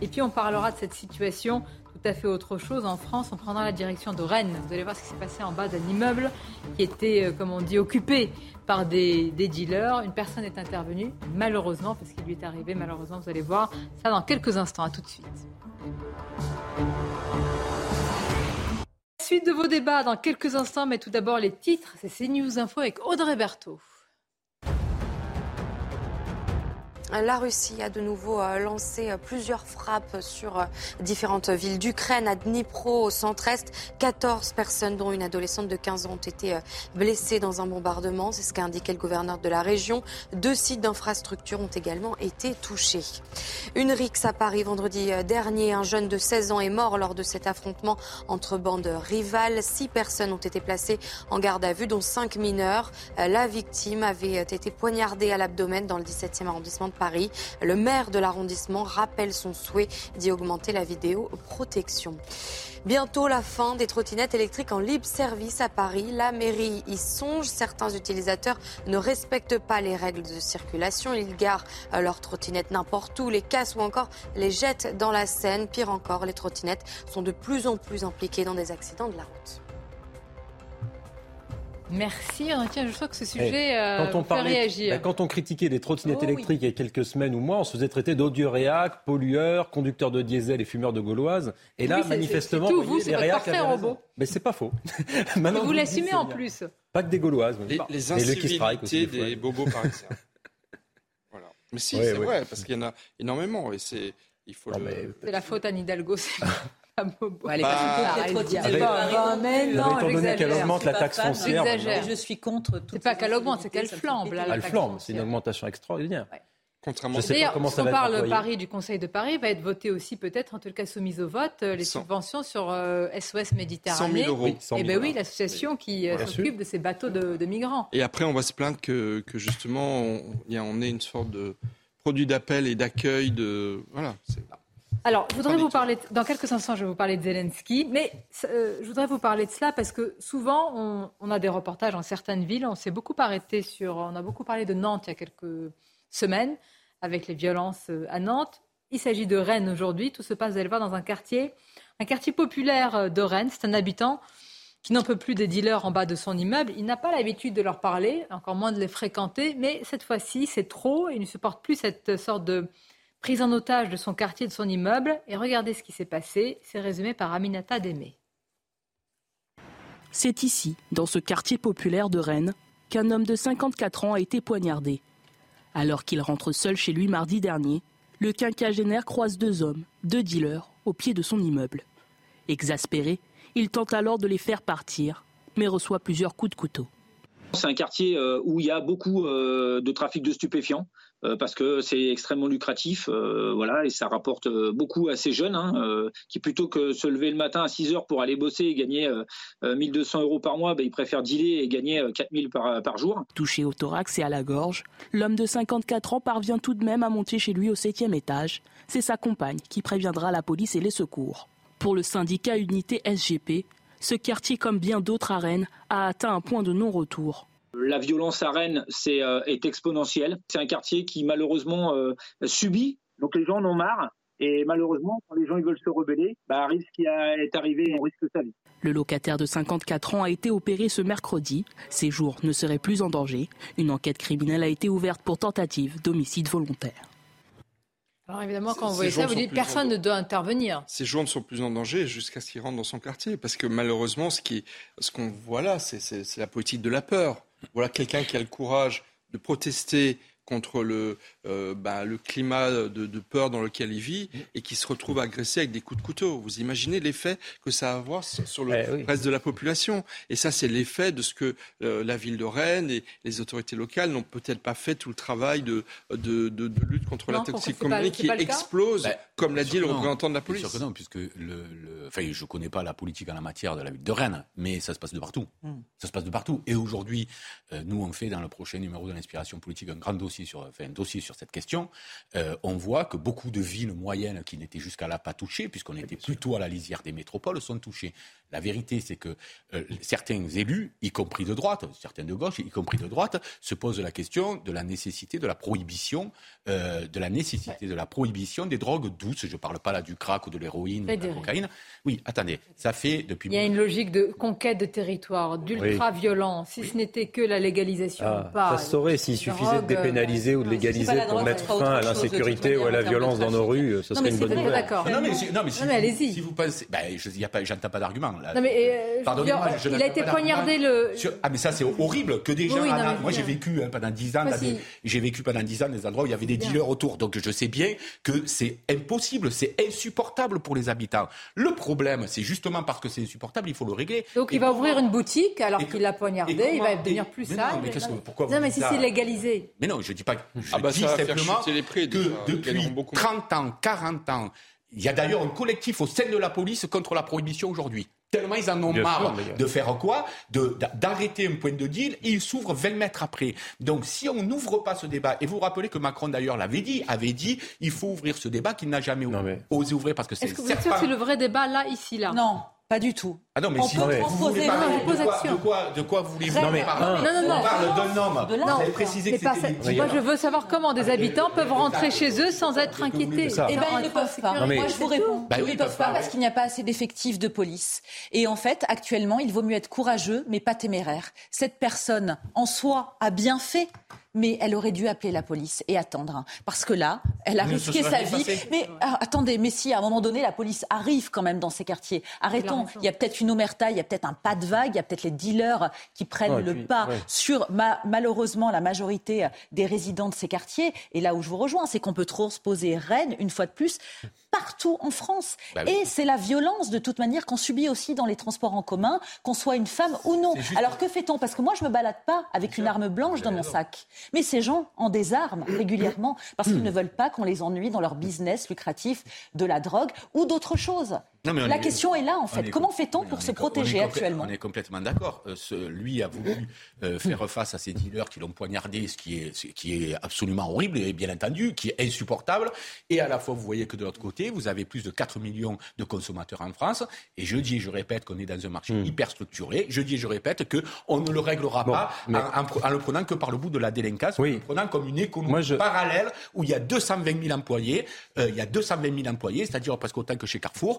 Et puis on parlera de cette situation tout à fait autre chose. En France, on prendra la direction de Rennes. Vous allez voir ce qui s'est passé en bas d'un immeuble qui était, euh, comme on dit, occupé par des, des dealers. Une personne est intervenue, malheureusement, parce qu'il lui est arrivé, malheureusement, vous allez voir ça dans quelques instants. À tout de suite. Suite de vos débats dans quelques instants, mais tout d'abord les titres. C'est CNews Info avec Audrey Berthaud. La Russie a de nouveau euh, lancé euh, plusieurs frappes sur euh, différentes villes d'Ukraine, à Dnipro, au centre-est. 14 personnes, dont une adolescente de 15 ans, ont été blessées dans un bombardement. C'est ce qu'a indiqué le gouverneur de la région. Deux sites d'infrastructure ont également été touchés. Une rixe à Paris vendredi dernier. Un jeune de 16 ans est mort lors de cet affrontement entre bandes rivales. Six personnes ont été placées en garde à vue, dont cinq mineurs. La victime avait été poignardée à l'abdomen dans le 17e arrondissement de Paris. Le maire de l'arrondissement rappelle son souhait d'y augmenter la vidéoprotection. Bientôt la fin des trottinettes électriques en libre service à Paris. La mairie y songe. Certains utilisateurs ne respectent pas les règles de circulation. Ils garent leurs trottinettes n'importe où, les cassent ou encore les jettent dans la Seine. Pire encore, les trottinettes sont de plus en plus impliquées dans des accidents de la route. Merci. Ah, Tiens, je crois que ce Eh, sujet euh, quand, on parlait, réagir. bah, quand on critiquait les trottinettes Oh oui. électriques il y a quelques semaines ou mois, on se faisait traiter d'odieux-réac, pollueurs, conducteurs de diesel et fumeurs de gauloises. Et là, Oui, manifestement, c'est tout, vous voyez, c'est les réacs robot. Mais c'est pas faux. [laughs] Et vous l'assumez dites, en bien. plus. Pas que des gauloises. oui. Les, Bah, les incivilités des des bobos parisiens. [laughs] voilà. Mais si, Ouais, c'est ouais. vrai, parce qu'il y en a énormément et c'est il faut le. C'est la faute à Hidalgo. [laughs] c'est pas Bobo. elle est Bah, pas bah, non mais plus. non, étant donné qu'elle augmente la Je suis taxe foncière. Je suis contre tout. C'est pas qu'elle augmente, c'est qu'elle flambe. Là, la Elle flambe, c'est une augmentation extraordinaire. Contrairement D'ailleurs, si on parle. Paris du Conseil de Paris, va être voté aussi peut-être, en tout cas soumise au vote, euh, les subventions sur euh, SOS Méditerranée. 100 000 euros. Oui, 100 Eh 000 ben oui, l'association qui euh, s'occupe de ces bateaux de, de migrants. Et après, on va se plaindre que, que justement, on est une sorte de produit d'appel et d'accueil de. Voilà. c'est- Alors, je voudrais vous parler, dans quelques instants, je vais vous parler de Zelensky, mais euh, je voudrais vous parler de cela parce que souvent, on, on a des reportages dans certaines villes, on s'est beaucoup arrêté sur, on a beaucoup parlé de Nantes il y a quelques semaines, avec les violences euh, à Nantes. Il s'agit de Rennes aujourd'hui, tout se passe, vous allez voir, dans un quartier, un quartier populaire euh, de Rennes, c'est un habitant qui n'en peut plus des dealers en bas de son immeuble. Il n'a pas l'habitude de leur parler, encore moins de les fréquenter, mais cette fois-ci, c'est trop. Il ne supporte plus cette sorte de prise en otage de son quartier, de son immeuble. Et regardez ce qui s'est passé. C'est résumé par Aminata Démé. C'est ici, dans ce quartier populaire de Rennes, qu'un homme de 54 ans a été poignardé. Alors qu'il rentre seul chez lui mardi dernier, le quinquagénaire croise deux hommes, deux dealers, au pied de son immeuble. Exaspéré, il tente alors de les faire partir, mais reçoit plusieurs coups de couteau. C'est un quartier euh, où il y a beaucoup euh, de trafic de stupéfiants. Euh, parce que c'est extrêmement lucratif, voilà, et ça rapporte beaucoup à ces jeunes hein, qui plutôt que se lever le matin à 6 heures pour aller bosser et gagner 1200 euros par mois, ben, ils préfèrent dealer et gagner 4000 par, par jour. Touché au thorax et à la gorge, l'homme de 54 ans parvient tout de même à monter chez lui au septième étage. C'est sa compagne qui préviendra la police et les secours. Pour le syndicat Unité SGP, ce quartier, comme bien d'autres à Rennes, a atteint un point de non-retour. La violence à Rennes euh, est, exponentielle. C'est un quartier qui malheureusement euh, subit, donc les gens en ont marre. Et malheureusement, quand les gens ils veulent se rebeller, bah, risque qui est arrivé, on risque sa vie. Le locataire de 54 ans a été opéré ce mercredi. Ses jours ne seraient plus en danger. Une enquête criminelle a été ouverte pour tentative d'homicide volontaire. Alors évidemment, quand vous voyez ça, vous dites personne ne doit intervenir. Ces gens ne sont plus en danger jusqu'à ce qu'ils rentrent dans son quartier. Parce que malheureusement, ce qu'on ce qu'on voit là, c'est la politique de la peur. Voilà quelqu'un qui a le courage de protester contre le, euh, bah, le climat de, peur dans lequel il vit et qui se retrouve agressé avec des coups de couteau. Vous imaginez l'effet que ça va avoir sur le eh reste de la population. Et ça, c'est l'effet de ce que euh, la ville de Rennes et les autorités locales n'ont peut-être pas fait tout le travail de, de, de, lutte contre la toxicomanie qui explose, bah, comme l'a dit le représentant de la police. Sûr que non, puisque le, le... Enfin, je ne connais pas la politique en la matière de la ville de Rennes, mais ça se passe de partout. Hmm. Ça se passe de partout. Et aujourd'hui, euh, nous, on fait dans le prochain numéro de l'inspiration politique un grand dossier sur, enfin, un dossier sur cette question, euh, on voit que beaucoup de villes moyennes qui n'étaient jusqu'à là pas touchées, puisqu'on était plutôt à la lisière des métropoles, sont touchées. La vérité, c'est que euh, certains élus, y compris de droite, certains de gauche, y compris de droite, se posent la question de la nécessité de la prohibition, euh, de la nécessité de la prohibition des drogues douces. Je ne parle pas là du crack ou de l'héroïne ou de la cocaïne. Oui, attendez, ça fait depuis. Il y a une logique de conquête de territoire, d'ultra-violence. Si ce n'était que la légalisation, ah, pas. Ça saurait s'il suffisait de dépénaliser ou de légaliser pour mettre fin à l'insécurité ou à la violence dans nos rues. Ce serait une bonne nouvelle. D'accord. Non, mais, non, mais si, allez-y. Si vous pensez, ben, j'entends pas d'argument. Non, mais, euh, il a été poignardé le. Ah, mais ça, c'est horrible que des gens. moi, j'ai vécu hein, pendant 10 ans, j'ai vécu pendant 10 ans des endroits où il y avait des dealers autour. Donc, je sais bien que c'est impossible, c'est insupportable pour les habitants. Le problème, c'est justement parce que c'est insupportable, il faut le régler. Donc, il va ouvrir une boutique alors qu'il l'a poignardé, il va devenir plus sale. Mais pourquoi Non, mais si c'est légalisé. Mais non, je dis pas. Je ah bah dis simplement que depuis 30 ans, 40 ans, il y a d'ailleurs un collectif au sein de la police contre la prohibition aujourd'hui. Tellement ils en ont marre de faire quoi? D'arrêter un point de deal et ils s'ouvrent 20 mètres après. Donc si on n'ouvre pas ce débat, et vous vous rappelez que Macron d'ailleurs l'avait dit, avait dit il faut ouvrir ce débat qu'il n'a jamais osé ouvrir parce que c'est... Est-ce que vous êtes sûr que c'est le vrai débat là, ici, là? Non. Pas du tout. Ah non, mais si vous voulez parler de, quoi, de, quoi, de quoi voulez-vous non, mais, parler non, non, non. On parle d'un homme. Vous avez précisé que c'était Moi, je veux savoir comment des habitants peuvent rentrer chez eux sans être inquiétés. Eh bien, ils ne peuvent pas. Moi, je vous réponds. Bah ils ne peuvent pas parce qu'il n'y a pas assez d'effectifs de police. Et en fait, actuellement, il vaut mieux être courageux, mais pas téméraire. Cette personne, en soi, a bien fait mais elle aurait dû appeler la police et attendre. Hein. parce que là, elle a risqué sa vie. Mais ah, attendez, mais si à un moment donné, la police arrive quand même dans ces quartiers, arrêtons. Il y a peut-être une omerta, il y a peut-être un pas de vague, il y a peut-être les dealers qui prennent le pas sur malheureusement la majorité des résidents de ces quartiers. Et là où je vous rejoins, c'est qu'on peut trop se poser Rennes, une fois de plus, partout en France. Bah et c'est la violence, de toute manière, qu'on subit aussi dans les transports en commun, qu'on soit une femme ou non. Alors que fait-on? Parce que moi, je me balade pas avec une arme blanche dans mon sac. Mais ces gens en désarment régulièrement parce qu'ils [clears throat] ne veulent pas qu'on les ennuie dans leur business lucratif de la drogue ou d'autres choses la question est là, en fait. Comment fait-on pour se protéger actuellement On est complètement d'accord. Euh, lui a voulu euh, faire face à ces dealers qui l'ont poignardé, ce qui, est, qui est absolument horrible et bien entendu, qui est insupportable. Et à la fois, vous voyez que de l'autre côté, vous avez plus de 4 millions de consommateurs en France. Et je dis et je répète qu'on est dans un marché hmm. hyper structuré. Je dis et je répète qu'on ne le réglera pas en, le prenant que par le bout de la délinquance, en le prenant comme une économie parallèle où il y a 220 000 employés. Euh, il y a 220 000 employés, c'est-à-dire presque autant que chez Carrefour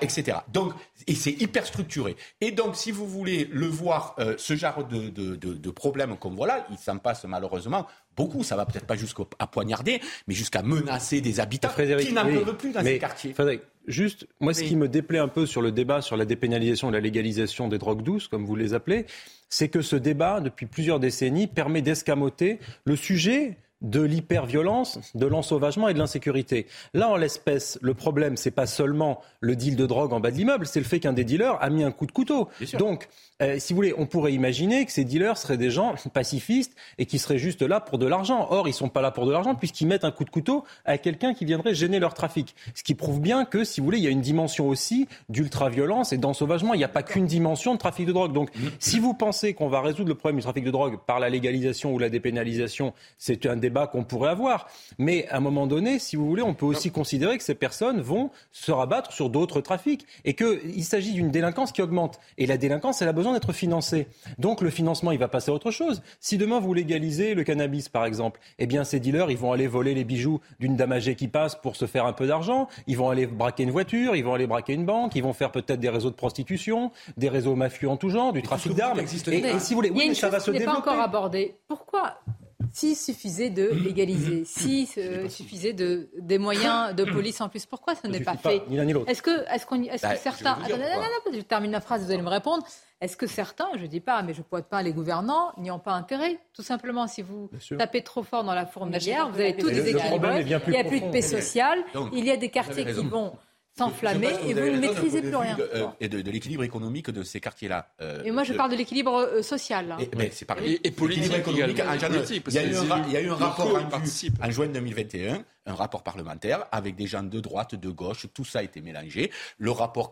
etc. Donc, et c'est hyper structuré. Et donc, si vous voulez le voir, euh, ce genre de, de, de, problème comme voilà, il s'en passe malheureusement beaucoup. Ça va peut-être pas jusqu'à poignarder, mais jusqu'à menacer des habitants qui n'en peuvent plus dans ces quartiers. Frédéric, juste, moi, ce qui me déplaît un peu sur le débat sur la dépénalisation et la légalisation des drogues douces, comme vous les appelez, c'est que ce débat, depuis plusieurs décennies, permet d'escamoter le sujet de l'hyperviolence, de l'ensauvagement et de l'insécurité. Là, en l'espèce, le problème, c'est pas seulement le deal de drogue en bas de l'immeuble, c'est le fait qu'un des dealers a mis un coup de couteau. Donc, euh, si vous voulez, on pourrait imaginer que ces dealers seraient des gens [laughs] pacifistes et qui seraient juste là pour de l'argent. Or, ils sont pas là pour de l'argent puisqu'ils mettent un coup de couteau à quelqu'un qui viendrait gêner leur trafic. Ce qui prouve bien que, si vous voulez, il y a une dimension aussi d'ultra-violence et d'ensauvagement. Il n'y a pas qu'une dimension de trafic de drogue. Donc, mm. si vous pensez qu'on va résoudre le problème du trafic de drogue par la légalisation ou la dépénalisation, c'est un débat qu'on pourrait avoir. Mais à un moment donné, si vous voulez, on peut aussi considérer que ces personnes vont se rabattre sur d'autres trafics et qu'il s'agit d'une délinquance qui augmente. Et la délinquance, elle a besoin d'être financée. Donc le financement, il va passer à autre chose. Si demain vous légalisez le cannabis, par exemple, eh bien ces dealers, ils vont aller voler les bijoux d'une dame âgée qui passe pour se faire un peu d'argent. Ils vont aller braquer une voiture, ils vont aller braquer une banque, ils vont faire peut-être des réseaux de prostitution, des réseaux mafieux en tout genre, du trafic d'armes. Et, et, si vous voulez, oui, mais ça va se développer. pas encore abordé. Pourquoi s'il suffisait de [coughs] légaliser, s'il euh, suffisait de, des moyens de police en plus, pourquoi ce n'est pas, fait Est-ce que, est est-ce que certains... Je, termine la phrase, vous allez me répondre. Est-ce que certains, je ne dis pas, mais je pointe pas les gouvernants, n'y ont pas intérêt? Tout simplement, si vous tapez trop fort dans la fourmilière, vous avez tout déséquilibré. Il n'y a plus de paix sociale. Il y a des quartiers qui vont s'enflammer et vous ne maîtrisez plus rien. Euh, et de, l'équilibre économique de ces quartiers-là. Euh, et moi, je parle de l'équilibre euh, social. Et, mais c'est politique. Économique, en il, y a eu un, rapport en juin 2021 un rapport parlementaire avec des gens de droite, de gauche, tout ça a été mélangé. Le rapport,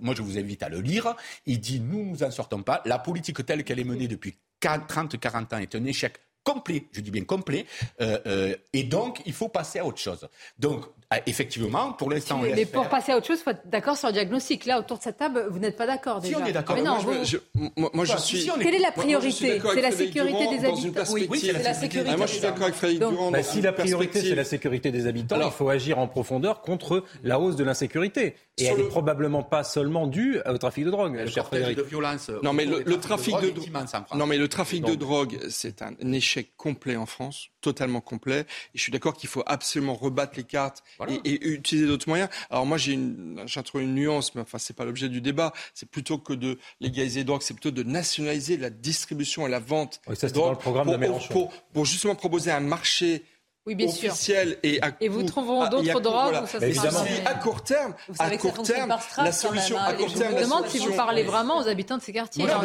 moi je vous invite à le lire, il dit nous nous en sortons pas, la politique telle qu'elle est menée depuis 30-40 ans est un échec complet, je dis bien complet, euh, et donc il faut passer à autre chose. Donc ah, effectivement, pour l'instant, Mais pour passer à autre chose, il faut être d'accord sur le diagnostic. Là, autour de cette table, vous n'êtes pas d'accord. Si on est d'accord. Non, vous... je, moi, je suis... Ah, si. Quelle est la priorité C'est la sécurité des habitants. Oui, c'est la sécurité. Moi, je suis d'accord avec Frédéric Durand. Si la priorité, c'est la sécurité des habitants, il faut agir en profondeur contre la hausse de l'insécurité. Et elle n'est probablement pas seulement due au trafic de drogue, le cher Frédéric. de violence. Non, mais le, trafic de drogue. Hein, non, mais le trafic de drogue, c'est un échec complet en France, totalement complet. Et je suis d'accord qu'il faut absolument rebattre les cartes et, et, utiliser d'autres moyens. Alors moi, j'ai trouvé une nuance, mais enfin, c'est pas l'objet du débat. C'est plutôt que de légaliser les drogues, c'est plutôt de nationaliser la distribution et la vente. Oui, ça, drogue dans le programme de Mélenchon. Pour, pour, justement proposer un marché oui, bien officielle sûr. et à Et vous trouverons ah, d'autres drogues voilà. où ça à court terme, vous à court terme, la solution à court terme. Je me demande si vous parlez vraiment aux habitants de ces quartiers à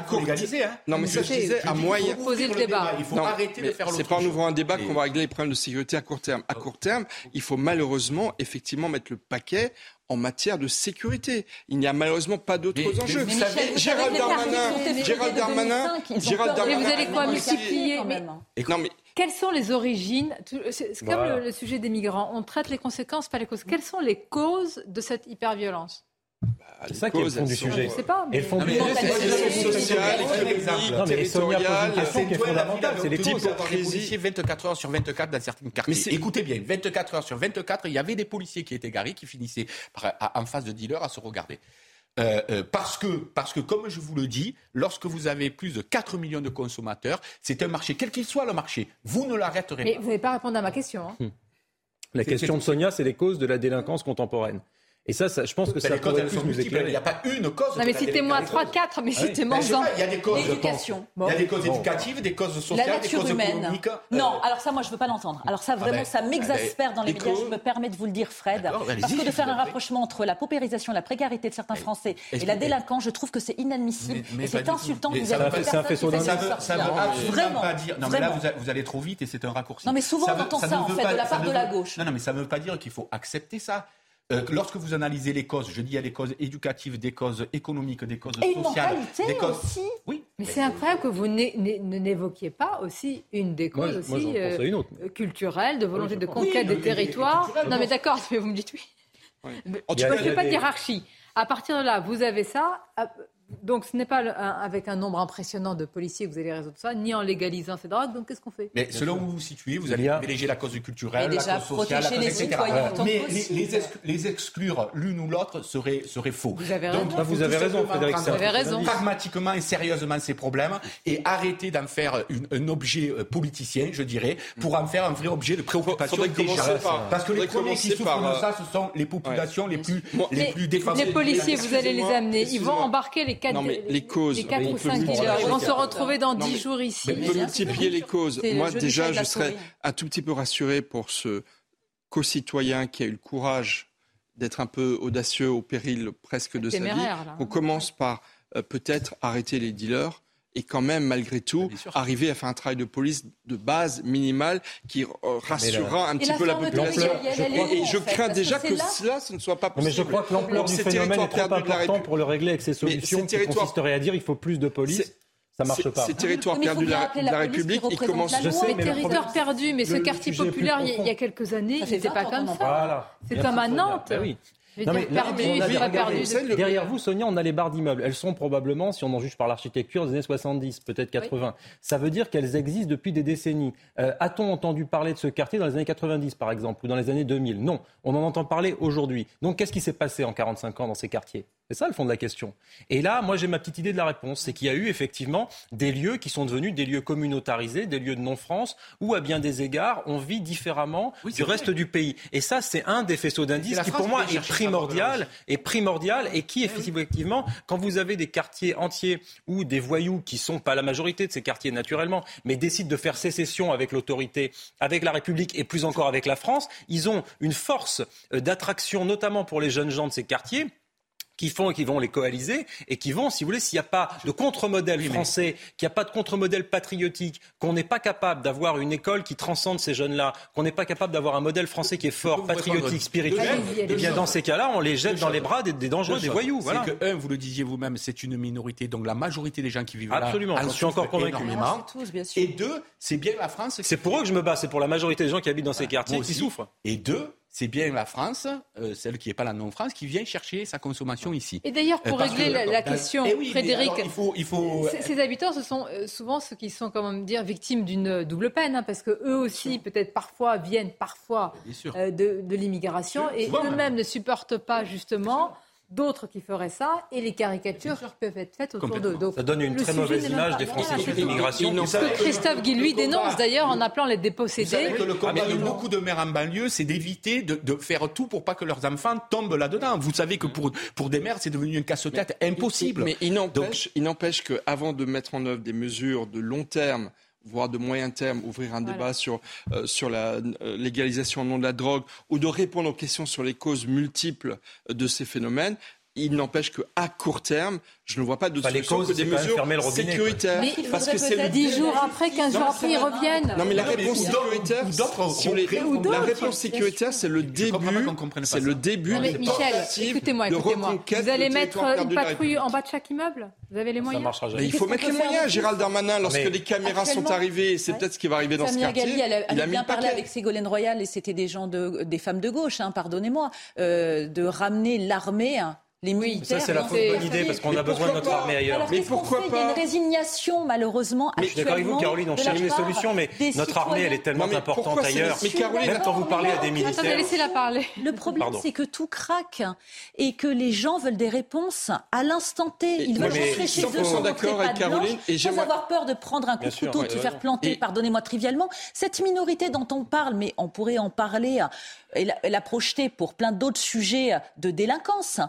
court terme. Non, mais ça je disais à moyen. Poser le débat. Il faut arrêter de faire le. C'est pas en ouvrant un débat qu'on va régler les problèmes de sécurité à court terme. À court terme, il faut malheureusement effectivement mettre le paquet en matière de sécurité. Il n'y a malheureusement pas d'autres enjeux. Vous savez, Gérald Darmanin, Gérald Darmanin, Gérald Darmanin. Mais vous allez quoi multiplier Non mais quelles sont les origines C'est comme le, le, sujet des migrants. On traite les conséquences, pas les causes. Quelles sont les causes de cette hyperviolence c'est ça qui est le fond du sujet. Et le fond du sujet, c'est qui est fondamentale. C'est les policiers 24 heures sur 24 dans certaines quartiers. Écoutez bien, 24 heures sur 24, il y avait des policiers qui étaient garés, qui finissaient en face de dealers à se regarder. Euh, euh, parce que, parce que, comme je vous le dis, lorsque vous avez plus de 4 millions de consommateurs, c'est un marché, quel qu'il soit le marché, vous ne l'arrêterez pas. Mais vous n'allez pas répondre à ma question. Hein. La question de Sonia, c'est les causes de la délinquance contemporaine. Et ça, ça, je pense que ça, ça les causes, elles sont. Il n'y a pas une cause. Non, mais citez-moi 3, 4, mais ah citez-moi en. Il y a des causes. L'éducation. Il y a des causes éducatives, des causes sociales, la nature des causes humaine. Non, alors ça, moi, je ne veux pas l'entendre. Alors ça, ah vraiment, ben, ça m'exaspère ben, dans les médias. Je me permets de vous le dire, Fred. Parce que de faire un rapprochement entre la paupérisation, la précarité de certains Français et la délinquance, je trouve que c'est inadmissible. Et c'est insultant que vous avez Ça fait Ça ne veut absolument pas dire. Non, mais là, vous allez trop vite et c'est un raccourci. Non, mais souvent, on entend ça, en fait, de la part de la gauche. Non, Non, mais ça ne veut pas dire qu'il faut accepter ça. Euh, lorsque vous analysez les causes, je dis il y a des causes éducatives, des causes économiques, des causes Et sociales. des causes... aussi. Oui. Mais, mais c'est incroyable que vous n'évoquiez pas aussi une des causes aussi, moi euh, culturelles, de volonté de conquête des territoires. Non mais d'accord, mais vous me dites oui. oui. Mais, ne fais pas de hiérarchie. À partir de là, vous avez ça. Donc ce n'est pas avec un nombre impressionnant de policiers que vous allez résoudre ça, ni en légalisant ces drogues. Donc qu'est-ce qu'on fait? Mais selon où vous vous situez, vous allez privilégier la cause culturelle, la cause sociale, la cause, les etc. Mais les, les, exclure, les exclure l'une ou l'autre serait, serait faux. Vous avez raison, Donc, bah, vous, avez raison Frédéric Vous avez raison. Pragmatiquement et sérieusement ces problèmes et arrêter d'en faire un objet euh, politicien, je dirais, pour en faire un vrai objet de préoccupation des gens. Parce que les premiers qui souffrent de ça, ce sont les populations les plus, les plus défavorisées. Les policiers, vous allez les amener. Ils vont embarquer les les quatre, non, mais les causes, les quatre on ou peut cinq multiplier- dealers. Ils vont se retrouver dans Non, 10 mais- jours ici. mais on peut multiplier les causes. Moi, déjà, je serais un tout petit peu rassuré pour ce co-citoyen qui a eu le courage d'être un peu audacieux au péril presque de sa vie. On commence par euh, peut-être arrêter les dealers et quand même, malgré tout, arriver à faire un travail de police de base minimale qui euh, rassurera un Et petit la peu la population. Et je crains déjà que cela, ce ne soit pas Non, possible. mais je crois que l'ampleur du phénomène est trop important pour le régler avec ces solutions ces qui consisteraient à dire il faut plus de police. Ça marche Ces- pas. Ces territoires perdus de la, République, ils représente commencent. Je sais, mais le territoires perdus, mais ce quartier populaire, il y a- quelques années, il n'était pas 20 ans comme ça. Voilà. C'est comme à. Nantes. Non, mais là, perdu, on a. Derrière vous, Sonia, on a les barres d'immeubles. Elles sont probablement, si on en juge par l'architecture, des années 70, peut-être 80. Ça veut dire qu'elles existent depuis des décennies. Euh, A-t-on entendu parler de ce quartier dans les années 90, par exemple, ou dans les années 2000 Non. On en entend parler aujourd'hui. Donc, qu'est-ce qui s'est passé en 45 ans dans ces quartiers? C'est ça le fond de la question. Et là, moi, j'ai ma petite idée de la réponse. C'est qu'il y a eu effectivement des lieux qui sont devenus des lieux communautarisés, des lieux de non-France, où, à bien des égards, on vit différemment du reste du pays. Et ça, c'est un des faisceaux d'indices qui, pour moi, est primordial, est primordial et qui, effectivement, quand vous avez des quartiers entiers où des voyous qui sont pas la majorité de ces quartiers naturellement, mais décident de faire sécession avec l'autorité, avec la République et plus encore avec la France, ils ont une force euh, d'attraction, notamment pour les jeunes gens de ces quartiers qui font et qui vont les coaliser et qui vont, si vous voulez, s'il n'y a pas de contre-modèle français, qu'il n'y a pas de contre-modèle patriotique, qu'on n'est pas capable d'avoir une école qui transcende ces jeunes-là, qu'on n'est pas capable d'avoir un modèle français qui est fort, patriotique, spirituel, choses. eh bien dans ces cas-là, on les jette dans les bras des, des dangereux, des voyous. Voilà. C'est que, un, vous le disiez vous-même, c'est une minorité, donc la majorité des gens qui vivent Absolument, là. j'en en suis encore convaincu. énormément. Ah, c'est tous, bien sûr. Et deux, c'est bien la France. C'est pour eux que je me bats, c'est pour la majorité des gens qui habitent dans ces quartiers Moi qui souffrent. Et deux, c'est bien la France, euh, celle qui n'est pas la non-France, qui vient chercher sa consommation ici. Et d'ailleurs, pour Euh, régler que- la, question, Eh oui, Frédéric, alors, il faut, il faut. ces, ces habitants, ce sont euh, souvent ceux qui sont, comment dire, victimes d'une double peine, hein, parce que eux aussi, peut-être parfois, viennent parfois euh, de, de l'immigration et eux-mêmes ne supportent pas justement d'autres qui feraient ça et les caricatures qui peuvent être faites autour d'eux. Donc, Ça donne une très mauvaise image des Français issus de l'immigration. Christophe Guy lui dénonce d'ailleurs en appelant les Vous dépossédés. savez que le combat Ah, de beaucoup de mères en banlieue, c'est d'éviter de, de faire tout pour pas que leurs enfants tombent là-dedans. Vous savez que pour, pour des mères, c'est devenu un casse-tête impossible. Mais il n'empêche, il n'empêche qu'avant de mettre en œuvre des mesures de long terme, voire de moyen terme, ouvrir un débat sur, euh, sur la euh, légalisation au nom de la drogue, ou de répondre aux questions sur les causes multiples de ces phénomènes, il n'empêche qu'à court terme, je ne vois pas de les solution causes, que des mesures fermer le robinet, sécuritaires. Mais il parce que c'est le peut-être 10 jours après, 15 jours après, ils reviennent. non mais la réponse sécuritaire, si la réponse sécuritaire, c'est le début, c'est le début Non, mais d'une Michel, écoutez-moi, de écoutez-moi. reconquête Vous allez mettre une patrouille en bas de chaque immeuble Vous avez les Ça moyens Mais il faut mettre les moyens. Gérald Darmanin, lorsque les caméras sont arrivées, c'est peut-être ce qui va arriver dans ce quartier, Ghali, elle, a- il a bien parlé paquet. avec Ségolène Royal et c'était des gens de, des femmes de gauche, hein, pardonnez-moi, euh, de ramener l'armée. Les militaires. Ça, c'est la fausse bonne idée parce qu'on a besoin de notre pas armée ailleurs. Alors, Mais pourquoi fait Il y a pas une résignation, malheureusement, Mais je suis d'accord avec vous, Caroline, on de cherche des solutions, mais des notre armée, elle est tellement Non, importante ailleurs. mais Caroline, Même quand vous parlez à des Attendez, militaires. laissez-la parler. Le problème, c'est que tout craque et que les gens veulent des réponses à l'instant T. Ils veulent rentrer chez eux 100% sans d'accord avec Caroline, et sans avoir peur de prendre un coup de couteau, de se faire planter, pardonnez-moi trivialement. Cette minorité dont on parle, mais on pourrait en parler euh, et la projeter pour plein d'autres sujets de délinquance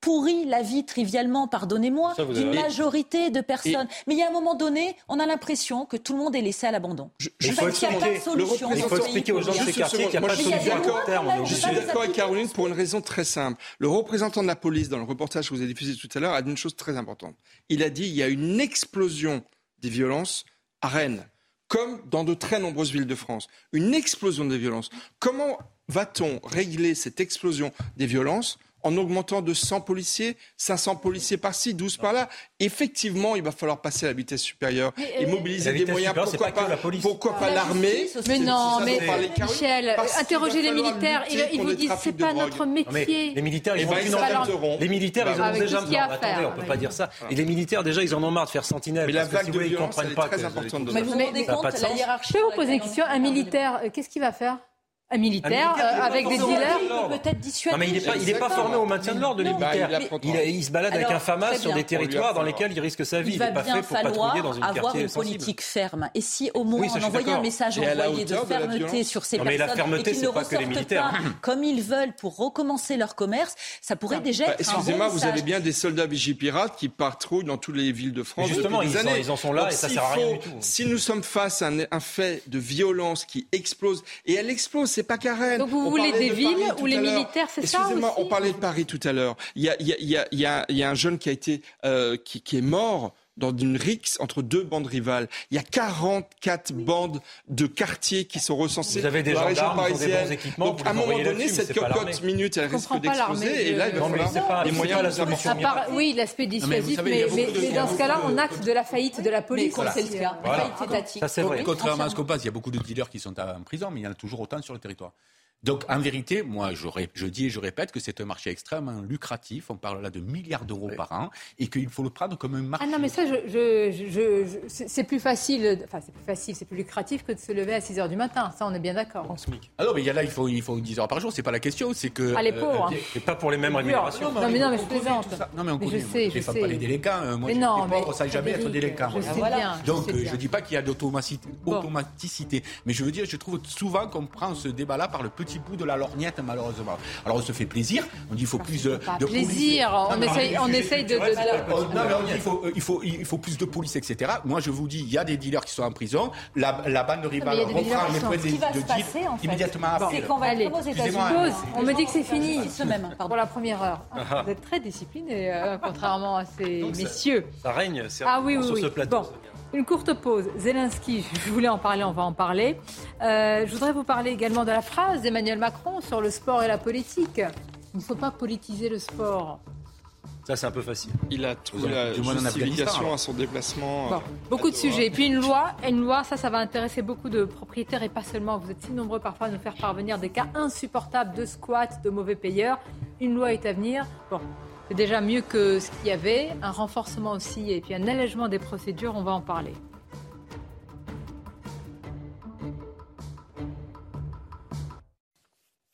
pourrit la vie trivialement, pardonnez-moi, d'une majorité de personnes. Mais il y a un moment donné, on a l'impression que tout le monde est laissé à l'abandon. Il Parce faut qu'il n'y a pas de expliquer, solution. il faut expliquer aux gens de ces quartiers qu'il n'y a pas de je suis solution à d'accord. terme. Je Je suis avec. Caroline pour une raison très simple. Le représentant de la police, dans le reportage que vous avez diffusé tout à l'heure, a dit une chose très importante. Il a dit il y a une explosion des violences à Rennes, comme dans de très nombreuses villes de France. Une explosion des violences. Comment va-t-on régler cette explosion des violences en augmentant de 100 policiers, 500 policiers par-ci, 12 par-là. Effectivement, il va falloir passer à la vitesse supérieure et euh, mobiliser des moyens. supérieure, Pourquoi pas que pas, la police. pourquoi pas La l'armée? Mais non, mais. Michel, interrogez les militaires. Ils, vous disent c'est pas notre métier. les militaires, ils Eh ont ben, s'adapteront. Les militaires, ils Bah, en ont avec déjà marre. à faire, Attendez, on peut pas dire ça. Et les militaires, déjà, ils en ont marre de faire sentinelle. Mais la vague de violence, elle est très que- importante Mais vous vous rendez compte la hiérarchie Je peux vous poser une question. est Un militaire, euh, qu'est-ce qu'il va faire? Un militaire, euh, avec des dealers. Peut-être dissuader. Non, mais il n'est pas, il est pas formé au maintien de l'ordre, le militaire. Il, il se balade avec un FAMAS sur des territoires dans lesquels il risque sa vie. Il va pas bien fait pour falloir patrouiller dans une avoir une sensible. politique ferme. Et si au moins Oui, on envoyait un message envoyé de fermeté sur ces Non, mais la personnes fermeté, et qu'ils ne pas que les militaires. pas comme ils veulent pour recommencer leur commerce, ça pourrait déjà Bah, être un Excusez-moi, vous avez bien des soldats vigipirates qui patrouillent dans toutes les villes de France. Justement, depuis des ils en sont là et ça sert à rien du tout. Si nous sommes face à un fait de violence qui explose, et elle explose, c'est pas Karen. Donc vous On voulez des de villes tout les militaires, c'est ça Excusez-moi, on parlait de Paris tout à l'heure. Il y a, il y a- il y a- il y a- il y a un jeune qui a été, euh, qui, qui est mort dans une rixe entre deux bandes rivales. Il y a 44 bandes de quartiers qui sont recensées Vous avez des dans la région des parisienne. bons équipements, Donc à un moment donné, cette cocotte minute, elle risque d'exploser. l'armée, Et là, il va falloir c'est pas- les c'est moyens de solution À part, oui, l'aspect dissuasif, mais, dans ce cas-là, on acte de la faillite de la police. quand c'est le cas. Voilà. Faillite étatique. Ça, c'est vrai. Oui, Contrairement à ce qu'on pense, il y a beaucoup de dealers qui sont en prison, mais il y en a toujours autant sur le territoire. Donc, en vérité, moi, je, ré- je dis et je répète que c'est un marché extrêmement lucratif. On parle là de milliards d'euros par an et qu'il faut le prendre comme un marché. Ah non, mais ça, je, je, je- je- je- c'est plus facile, enfin, c'est plus facile, c'est plus lucratif que de se lever à 6 h du matin. Ça, on est bien d'accord. Ah non, mais il y a là, il faut, il faut 10 heures par jour. C'est pas la question. C'est que. Ah, les pauvres, hein. Et pas pour les mêmes rémunérations. Non, mais non, mais je plaisante. Non, mais on je connaît. sais, Je je défends sais. pas les délinquants. Euh, Moi, Mais je non, pauvres, ça jamais être je sais bien, je Donc, sais euh, je dis pas qu'il y a d'automaticité, automaticité, mais je veux dire, je trouve souvent qu'on prend ce débat-là par le petit bout de la lorgnette, malheureusement. Alors, on se fait plaisir. On dit il faut plus de, de police. plaisir, on Non, essaye, on sujet essaye de... de- de- c'est Non, mais on dit il faut, euh, il, faut, il faut plus de police, etc. Moi, je vous dis, il y a des dealers qui sont en prison. La, la bande rivale il y a des dealers reprend qui les points Ce de qui va se deal passer, en fait, immédiatement C'est après. qu'on va comme aux États-Unis. on me dit que c'est fini. Semaines, pardon. Pour la première heure. Ah, Ah. Vous êtes très disciplinés, euh, contrairement à ces Donc, ça- messieurs. Ça règne c'est Ah oui, oui, sur oui. ce plateau. Bon, une courte pause. Zelensky, [laughs] je voulais en parler, on va en parler. Euh, je voudrais vous parler également de la phrase d'Emmanuel Macron sur le sport et la politique. Il ne faut pas politiser le sport. Ça, c'est un peu facile. Il a trouvé la justification à son déplacement. Bon, beaucoup de sujets. Et puis une loi, une loi, ça, ça va intéresser beaucoup de propriétaires et pas seulement. Vous êtes si nombreux parfois à nous faire parvenir des cas insupportables de squat, de mauvais payeurs. Une loi est à venir. Bon, c'est déjà mieux que ce qu'il y avait. Un renforcement aussi et puis un allègement des procédures, on va en parler.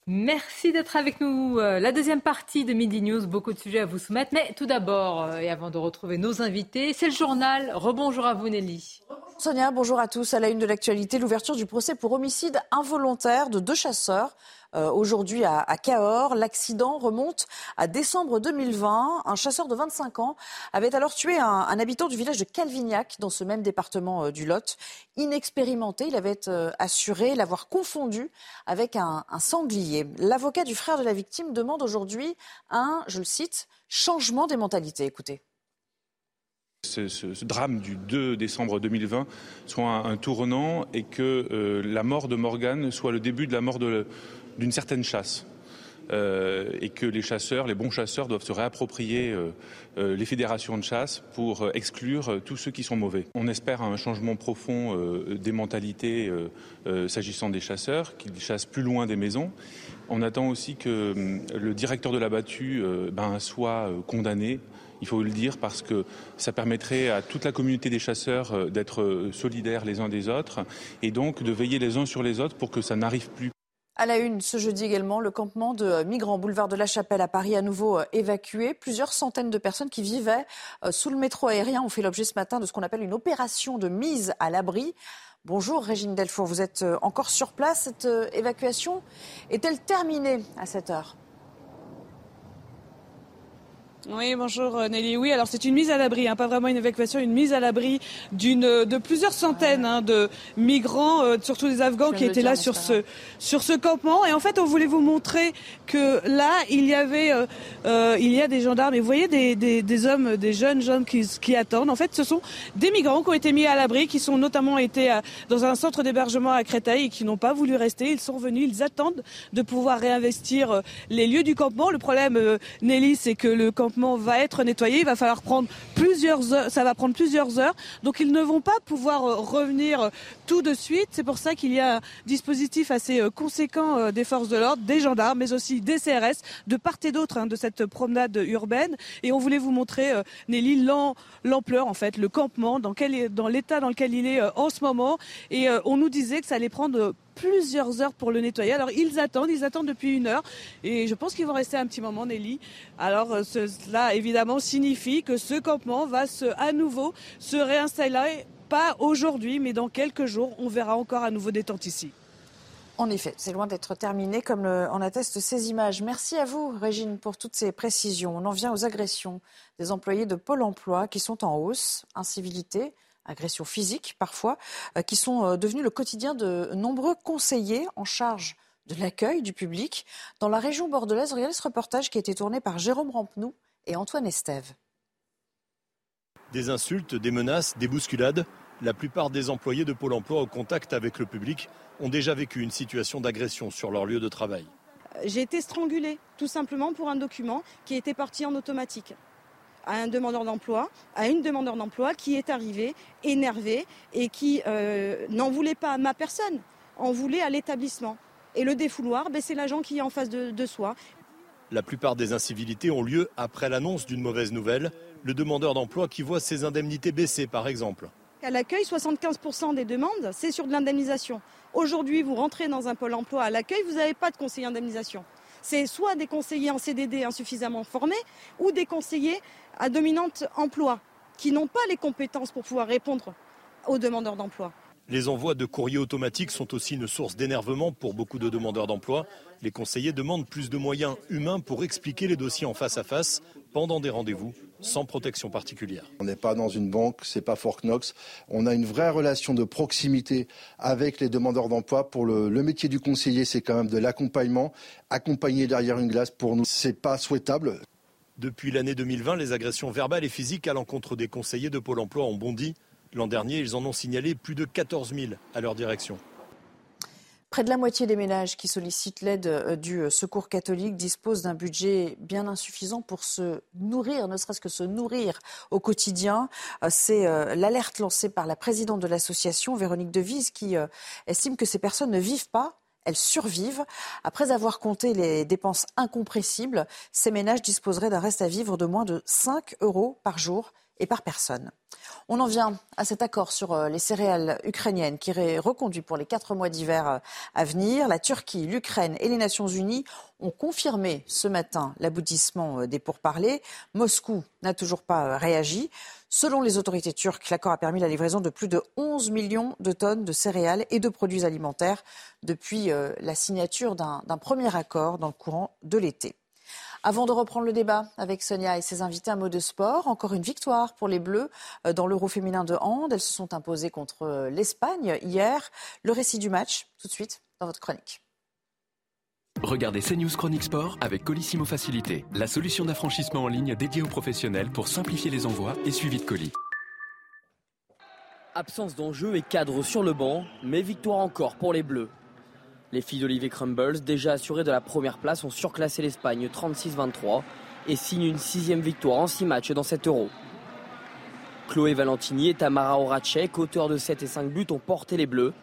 Merci d'être avec nous. Euh, La deuxième partie de Midi News, beaucoup de sujets à vous soumettre. Mais tout d'abord, euh, et avant de retrouver nos invités, c'est le journal. Rebonjour à vous Nelly. Sonia, bonjour à tous. À la une de l'actualité, l'ouverture du procès pour homicide involontaire de deux chasseurs. Euh, Aujourd'hui à, Cahors, l'accident remonte à décembre 2020. Un chasseur de 25 ans avait alors tué un, habitant du village de Calvignac, dans ce même département euh, du Lot. Inexpérimenté, il avait euh, assuré l'avoir confondu avec un, sanglier. L'avocat du frère de la victime demande aujourd'hui un, je le cite, changement des mentalités. Écoutez. Ce, ce- drame du 2 décembre 2020 soit un, tournant et que la mort de Morgane soit le début de la mort de- d'une certaine chasse. Euh, et que les chasseurs, les bons chasseurs, doivent se réapproprier euh, euh, les fédérations de chasse pour exclure tous ceux qui sont mauvais. On espère un changement profond des mentalités s'agissant des chasseurs, qu'ils chassent plus loin des maisons. On attend aussi que hum, le directeur de la battue ben, soit condamné il faut le dire parce que ça permettrait à toute la communauté des chasseurs d'être solidaires les uns des autres et donc de veiller les uns sur les autres pour que ça n'arrive plus. À la une, ce jeudi également, le campement de migrants boulevard de la Chapelle à Paris à nouveau euh, évacué. Plusieurs centaines de personnes qui vivaient euh, sous le métro aérien ont fait l'objet ce matin de ce qu'on appelle une opération de mise à l'abri. Bonjour Régine Delfour, vous êtes euh, encore sur place. Cette évacuation est-elle terminée à cette heure? Oui, bonjour euh, Nelly. Oui, alors c'est une mise à l'abri, hein, pas vraiment une évacuation, une mise à l'abri d'une de plusieurs centaines hein, de migrants, euh, surtout des Afghans, qui étaient là sur ce sur ce campement. Et en fait, on voulait vous montrer que là, il y avait, euh, euh, il y a des gendarmes. Et vous voyez des, des, des hommes, des jeunes hommes qui, qui attendent. En fait, ce sont des migrants qui ont été mis à l'abri, qui sont notamment été à- dans un centre d'hébergement à Créteil et qui n'ont pas voulu rester. Ils sont venus, ils attendent de pouvoir réinvestir euh, les lieux du campement. Le problème, euh, Nelly, c'est que le campement va être nettoyé. Il va falloir prendre plusieurs heures. Ça va prendre plusieurs heures. Donc, ils ne vont pas pouvoir euh, revenir euh, tout de suite. C'est pour ça qu'il y a un dispositif assez euh, conséquent des forces de l'ordre, des gendarmes, mais aussi des CRS, de part et d'autre hein, de cette promenade urbaine. Et on voulait vous montrer, Nelly, l'am- l'ampleur, en fait, le campement, dans, quel, dans l'état dans lequel il est en ce moment. Et on nous disait que ça allait prendre plusieurs heures pour le nettoyer. Alors ils attendent, ils attendent depuis une heure et je pense qu'ils vont rester un petit moment, Nelly. Alors cela évidemment signifie que ce campement va se, à nouveau se réinstaller, pas aujourd'hui, mais dans quelques jours. On verra encore à nouveau des tentes ici. En effet, c'est loin d'être terminé, comme en attestent ces images. Merci à vous, Régine, pour toutes ces précisions. On en vient aux agressions des employés de Pôle emploi qui sont en hausse, incivilité, agressions physiques parfois, euh, qui sont euh, devenues le quotidien de nombreux conseillers en charge de l'accueil du public. Dans la région bordelaise, regardez ce reportage qui a été tourné par Jérôme Rampenou et Antoine Estève. Des insultes, des menaces, des bousculades. La plupart des employés de Pôle emploi au contact avec le public ont déjà vécu une situation d'agression sur leur lieu de travail. J'ai été strangulée, tout simplement pour un document qui était parti en automatique à un demandeur d'emploi, à une demandeur d'emploi qui est arrivée énervée et qui euh, n'en voulait pas à ma personne, en voulait à l'établissement. Et le défouloir, ben, c'est l'agent qui est en face de, de soi. La plupart des incivilités ont lieu après l'annonce d'une mauvaise nouvelle, le demandeur d'emploi qui voit ses indemnités baisser par exemple. À l'accueil, 75% des demandes, c'est sur de l'indemnisation. Aujourd'hui, vous rentrez dans un pôle emploi à l'accueil, vous n'avez pas de conseiller indemnisation. C'est soit des conseillers en CDD insuffisamment formés ou des conseillers à dominante emploi qui n'ont pas les compétences pour pouvoir répondre aux demandeurs d'emploi. Les envois de courriers automatiques sont aussi une source d'énervement pour beaucoup de demandeurs d'emploi. Les conseillers demandent plus de moyens humains pour expliquer les dossiers en face à face pendant des rendez-vous sans protection particulière. On n'est pas dans une banque, c'est pas Fort Knox. On a une vraie relation de proximité avec les demandeurs d'emploi. Pour le, le, métier du conseiller, c'est quand même de l'accompagnement. Accompagner derrière une glace, pour nous, c'est pas souhaitable. Depuis l'année 2020, les agressions verbales et physiques à l'encontre des conseillers de Pôle emploi ont bondi. L'an dernier, ils en ont signalé plus de 14 000 à leur direction. Près de la moitié des ménages qui sollicitent l'aide euh, du euh, Secours catholique disposent d'un budget bien insuffisant pour se nourrir, ne serait-ce que se nourrir au quotidien. Euh, c'est l'alerte lancée par la présidente de l'association, Véronique Devise, qui estime que ces personnes ne vivent pas elles survivent. Après avoir compté les dépenses incompressibles, ces ménages disposeraient d'un reste à vivre de moins de 5 euros par jour et par personne. On en vient à cet accord sur euh, les céréales ukrainiennes qui est reconduit pour les quatre mois d'hiver euh, à venir. La Turquie, l'Ukraine et les Nations Unies ont confirmé ce matin l'aboutissement euh, des pourparlers. Moscou n'a toujours pas réagi. Selon les autorités turques, l'accord a permis la livraison de plus de 11 millions de tonnes de céréales et de produits alimentaires depuis la signature d'un premier accord dans le courant de l'été. Avant de reprendre le débat avec Sonia et ses invités, un mot de sport. Encore une victoire pour les Bleus euh, dans l'Euro féminin de hand. Elles se sont imposées contre euh, l'Espagne hier. Le récit du match, tout de suite, dans votre chronique. Regardez CNews Chronique Sport avec Colissimo Facilité, la solution d'affranchissement en ligne dédiée aux professionnels pour simplifier les envois et suivi de colis. Absence d'enjeu et cadre sur le banc, mais victoire encore pour les Bleus. Les filles d'Olivier Crumbles, déjà assurées de la première place, ont surclassé l'Espagne 36-23 et signent une sixième victoire en six matchs dans cet euro. Chloé Valentini et Tamara Horacek, auteurs de 7 et 5 buts, ont porté les Bleus.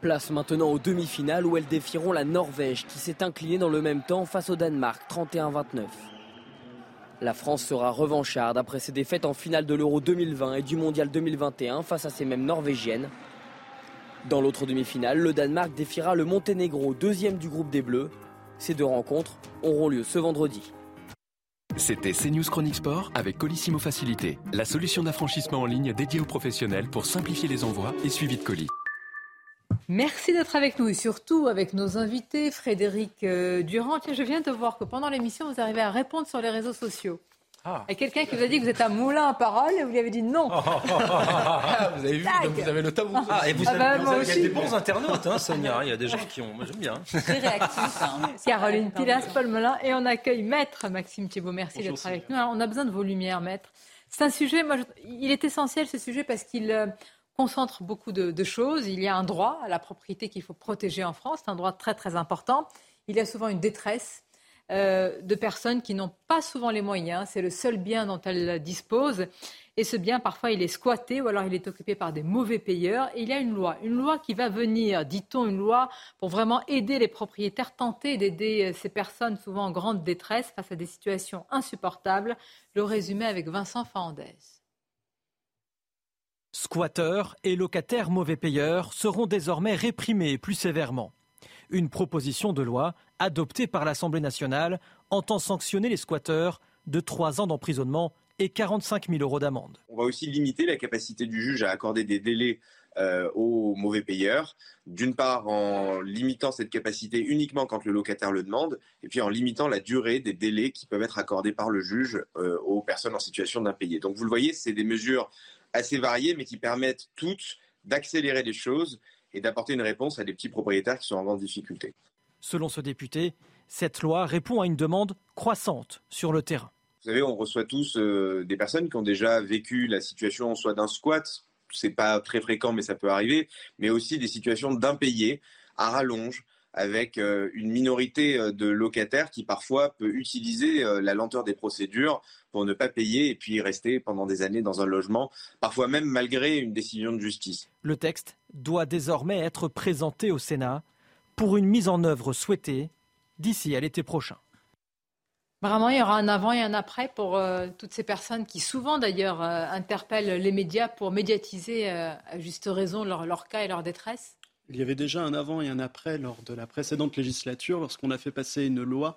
Place maintenant aux demi-finales où elles défieront la Norvège qui s'est inclinée dans le même temps face au Danemark 31-29. La France sera revancharde après ses défaites en finale de l'Euro 2020 et du Mondial 2021 face à ces mêmes Norvégiennes. Dans l'autre demi-finale, le Danemark défiera le Monténégro, deuxième du groupe des Bleus. Ces deux rencontres auront lieu ce vendredi. C'était CNews Chronique Sport avec Colissimo Facilité, la solution d'affranchissement en ligne dédiée aux professionnels pour simplifier les envois et suivi de colis. Merci d'être avec nous et surtout avec nos invités, Frédéric euh, Durand. je viens de voir que pendant l'émission, vous arrivez à répondre sur les réseaux sociaux. Ah. Il y a quelqu'un qui vous a dit que vous êtes un moulin à parole et vous lui avez dit non. [laughs] Ah, vous avez vu, vous avez le tabou. Ah, et vous, avez, bah, il y a des bons internautes, hein, Sonia. Il y a des gens qui ont. Moi, j'aime bien. Très réactif. Hein. Caroline Pilas, Paul Melun. Et on accueille Maître Maxime Thibault. Merci d'être avec nous. on a besoin de vos lumières, Maître. C'est un sujet, moi, il est essentiel ce sujet parce qu'il euh, concentre beaucoup de, choses. Il y a un droit à la propriété qu'il faut protéger en France. C'est un droit très, très important. Il y a souvent une détresse euh, de personnes qui n'ont pas souvent les moyens. C'est le seul bien dont elles disposent. Et ce bien, parfois, il est squatté ou alors il est occupé par des mauvais payeurs. Et il y a une loi, une loi qui va venir, dit-on, une loi pour vraiment aider les propriétaires, tenter d'aider ces personnes souvent en grande détresse face à des situations insupportables. Le résumé avec Vincent Fernandez. Squatteurs et locataires mauvais payeurs seront désormais réprimés plus sévèrement. Une proposition de loi adoptée par l'Assemblée nationale entend sanctionner les squatteurs de 3 ans d'emprisonnement et 45 000 euros d'amende. On va aussi limiter la capacité du juge à accorder des délais euh, aux mauvais payeurs. D'une part, en limitant cette capacité uniquement quand le locataire le demande, et puis en limitant la durée des délais qui peuvent être accordés par le juge euh, aux personnes en situation d'impayé. Donc vous le voyez, c'est des mesures assez variées, mais qui permettent toutes d'accélérer les choses et d'apporter une réponse à des petits propriétaires qui sont en grande difficulté. Selon ce député, cette loi répond à une demande croissante sur le terrain. Vous savez, on reçoit tous euh, des personnes qui ont déjà vécu la situation soit d'un squat, c'est pas très fréquent, mais ça peut arriver, mais aussi des situations d'impayés à rallonge, avec euh, une minorité euh, de locataires qui parfois peut utiliser euh, la lenteur des procédures pour ne pas payer et puis rester pendant des années dans un logement, parfois même malgré une décision de justice. Le texte doit désormais être présenté au Sénat pour une mise en œuvre souhaitée d'ici à l'été prochain. Vraiment, il y aura un avant et un après pour toutes ces personnes qui souvent d'ailleurs interpellent les médias pour médiatiser à juste raison leur cas et leur détresse il y avait déjà un avant et un après lors de la précédente législature, lorsqu'on a fait passer une loi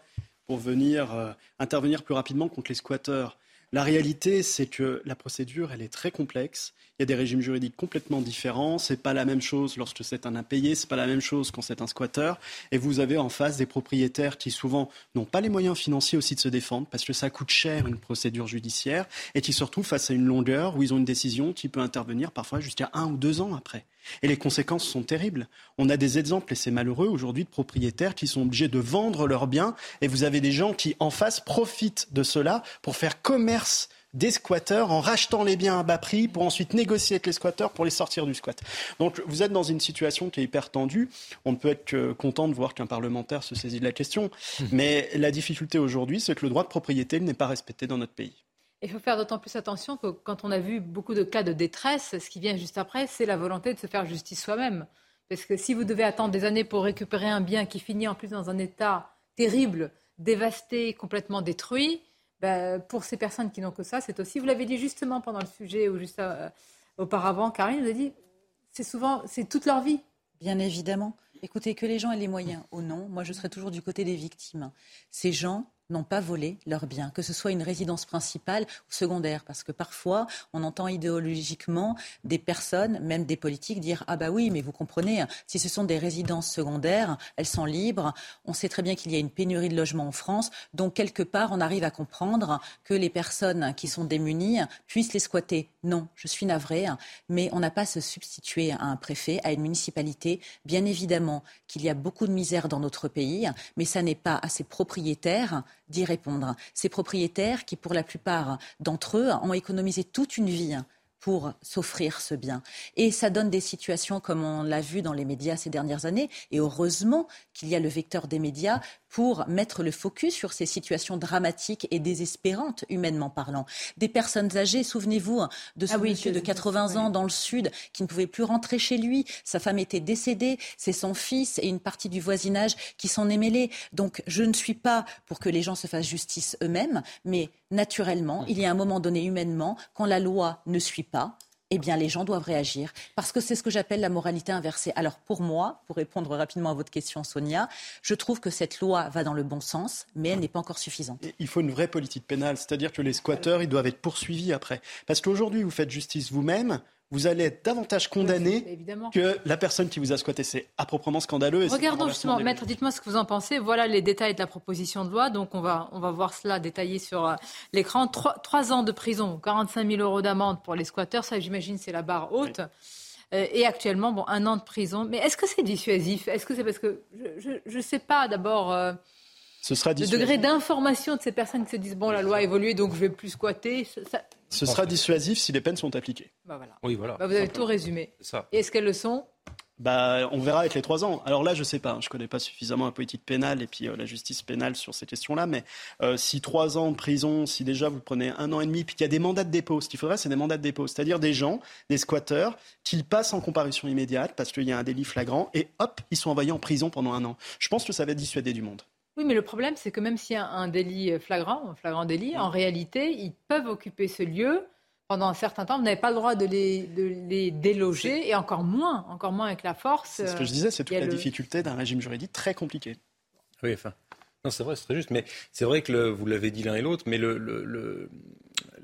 pour venir euh, intervenir plus rapidement contre les squatteurs. La réalité, c'est que la procédure, elle est très complexe. Il y a des régimes juridiques complètement différents. C'est pas la même chose lorsque c'est un impayé, c'est pas la même chose quand c'est un squatteur. Et vous avez en face des propriétaires qui souvent n'ont pas les moyens financiers aussi de se défendre parce que ça coûte cher une procédure judiciaire et qui se retrouvent face à une longueur où ils ont une décision qui peut intervenir parfois jusqu'à un ou deux ans après. Et les conséquences sont terribles. On a des exemples, et c'est malheureux aujourd'hui, de propriétaires qui sont obligés de vendre leurs biens. Et vous avez des gens qui, en face, profitent de cela pour faire commerce des squatteurs en rachetant les biens à bas prix pour ensuite négocier avec les squatteurs pour les sortir du squat. Donc vous êtes dans une situation qui est hyper tendue. On ne peut être que content de voir qu'un parlementaire se saisit de la question. Mmh. Mais la difficulté aujourd'hui, c'est que le droit de propriété n'est pas respecté dans notre pays. Il faut faire d'autant plus attention que quand on a vu beaucoup de cas de détresse, ce qui vient juste après, c'est la volonté de se faire justice soi-même. Parce que si vous devez attendre des années pour récupérer un bien qui finit en plus dans un état terrible, dévasté, complètement détruit, bah, pour ces personnes qui n'ont que ça, c'est aussi, vous l'avez dit justement pendant le sujet ou juste euh, auparavant, Karine vous a dit, c'est souvent, c'est toute leur vie. Bien évidemment. Écoutez, que les gens aient les moyens ou non, moi je serai toujours du côté des victimes. Ces gens n'ont pas volé leurs biens, que ce soit une résidence principale ou secondaire, parce que parfois on entend idéologiquement des personnes, même des politiques, dire ah bah oui, mais vous comprenez, si ce sont des résidences secondaires, elles sont libres. On sait très bien qu'il y a une pénurie de logements en France, donc quelque part on arrive à comprendre que les personnes qui sont démunies puissent les squatter. Non, je suis navrée, mais on n'a pas à se substituer à un préfet, à une municipalité. Bien évidemment qu'il y a beaucoup de misère dans notre pays, mais ça n'est pas à ses propriétaires d'y répondre. Ces propriétaires qui, pour la plupart d'entre eux, ont économisé toute une vie pour s'offrir ce bien. Et ça donne des situations comme on l'a vu dans les médias ces dernières années. Et heureusement qu'il y a le vecteur des médias pour mettre le focus sur ces situations dramatiques et désespérantes, humainement parlant. Des personnes âgées, souvenez-vous hein, de ce ah monsieur de 80 ans dans le sud qui ne pouvait plus rentrer chez lui. Sa femme était décédée, c'est son fils et une partie du voisinage qui s'en est mêlée. Donc je ne suis pas pour que les gens se fassent justice eux-mêmes, mais naturellement, il y a un moment donné humainement, quand la loi ne suit pas, eh bien, les gens doivent réagir. Parce que c'est ce que j'appelle la moralité inversée. Alors, pour moi, pour répondre rapidement à votre question, Sonia, je trouve que cette loi va dans le bon sens, mais elle n'est pas encore suffisante. Il faut une vraie politique pénale, c'est-à-dire que les squatteurs, ils doivent être poursuivis après. Parce qu'aujourd'hui, vous faites justice vous-même, vous allez être davantage condamné que la personne qui vous a squatté. C'est à proprement scandaleux. Regardons justement, maître, dites-moi ce que vous en pensez. Voilà les détails de la proposition de loi. Donc on va, on va voir cela détaillé sur euh, l'écran. Trois, ans de prison, 45 000 euros d'amende pour les squatteurs. Ça, j'imagine, c'est la barre haute. Euh, et actuellement, bon, un an de prison. Mais est-ce que c'est dissuasif? Est-ce que c'est parce que je ne sais pas d'abord. Euh, ce sera Le degré d'information de ces personnes qui se disent bon, la loi a évolué, donc je vais plus squatter. Ce sera dissuasif si les peines sont appliquées. Bah voilà. Oui, voilà. Bah, vous avez tout résumé. Et est-ce qu'elles le sont? Bah, on verra avec les trois ans. Alors là, je sais pas, je ne connais pas suffisamment la politique pénale et puis euh, la justice pénale sur ces questions-là, mais euh, si trois ans de prison, si déjà vous prenez un an et demi, puis qu'il y a des mandats de dépôt, ce qu'il faudrait, c'est des mandats de dépôt, c'est-à-dire des gens, des squatteurs, qui passent en comparution immédiate parce qu'il y a un délit flagrant et hop, ils sont envoyés en prison pendant un an. Je pense que ça va dissuader du monde. Oui, mais le problème, c'est que même s'il y a un délit flagrant, un flagrant délit, en réalité, ils peuvent occuper ce lieu pendant un certain temps, vous n'avez pas le droit de les, de les déloger, et encore moins, encore moins avec la force. C'est ce que je disais, c'est toute la le... difficulté d'un régime juridique très compliqué. Oui, enfin. Non, c'est vrai, c'est très juste. Mais c'est vrai que le, vous l'avez dit l'un et l'autre, mais le, le, le,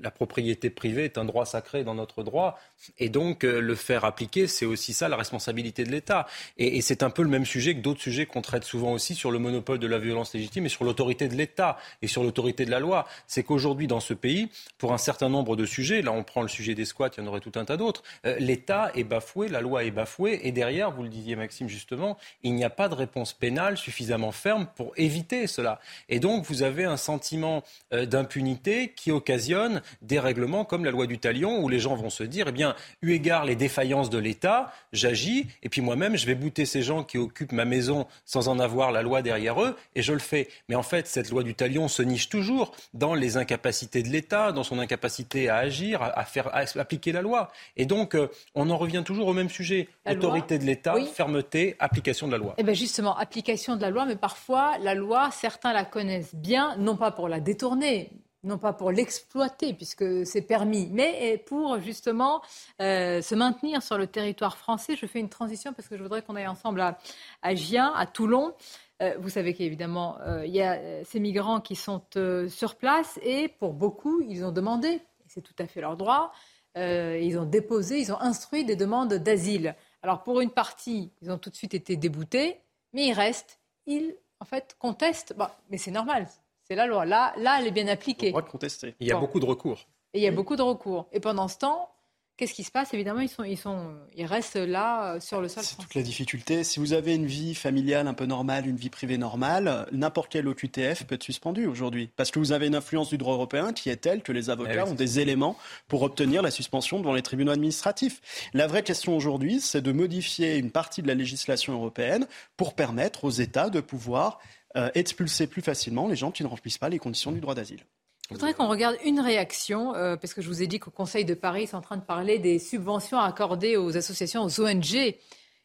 la propriété privée est un droit sacré dans notre droit. Et donc, euh, le faire appliquer, c'est aussi ça la responsabilité de l'État. Et, c'est un peu le même sujet que d'autres sujets qu'on traite souvent aussi sur le monopole de la violence légitime et sur l'autorité de l'État et sur l'autorité de la loi. C'est qu'aujourd'hui, dans ce pays, pour un certain nombre de sujets, là on prend le sujet des squats, il y en aurait tout un tas d'autres, euh, l'État est bafoué, la loi est bafouée. Et derrière, vous le disiez Maxime justement, il n'y a pas de réponse pénale suffisamment ferme pour éviter cela. Et donc, vous avez un sentiment euh, d'impunité qui occasionne des règlements comme la loi du talion où les gens vont se dire, eh bien, eu égard les défaillances de l'État, j'agis, et puis moi-même, je vais bouter ces gens qui occupent ma maison sans en avoir la loi derrière eux, et je le fais. Mais en fait, cette loi du talion se niche toujours dans les incapacités de l'État, dans son incapacité à agir, à, faire à appliquer la loi. Et donc, euh, on en revient toujours au même sujet. La Autorité loi de l'État, Oui. fermeté, application de la loi. Eh bien justement, application de la loi, mais parfois la loi, certains la connaissent bien, non pas pour la détourner, non pas pour l'exploiter, puisque c'est permis, mais pour justement euh, se maintenir sur le territoire français. Je fais une transition parce que je voudrais qu'on aille ensemble à, Gien, à Toulon. Euh, vous savez qu'évidemment, euh, il y a ces migrants qui sont sur place et pour beaucoup, ils ont demandé, c'est tout à fait leur droit, ils ont déposé, ils ont instruit des demandes d'asile. Alors pour une partie, ils ont tout de suite été déboutés, mais il reste, ils en fait contestent. Mais c'est normal, c'est la loi. Là, là, elle est bien appliquée. droit de contester. Il y a Bon. beaucoup de recours. Et il y a beaucoup de recours. Et pendant ce temps, qu'est-ce qui se passe? Évidemment, ils, sont, ils, sont, ils restent là euh, sur le sol C'est toute la difficulté. Si vous avez une vie familiale un peu normale, une vie privée normale, n'importe quel OQTF peut être suspendu aujourd'hui. Parce que vous avez une influence du droit européen qui est telle que les Eh avocats oui, ont des éléments pour obtenir la suspension devant les tribunaux administratifs. La vraie question aujourd'hui, c'est de modifier une partie de la législation européenne pour permettre aux États de pouvoir euh, expulser plus facilement les gens qui ne remplissent pas les conditions du droit d'asile. Je voudrais qu'on regarde une réaction, euh, parce que je vous ai dit qu'au Conseil de Paris, ils sont en train de parler des subventions accordées aux associations, aux ONG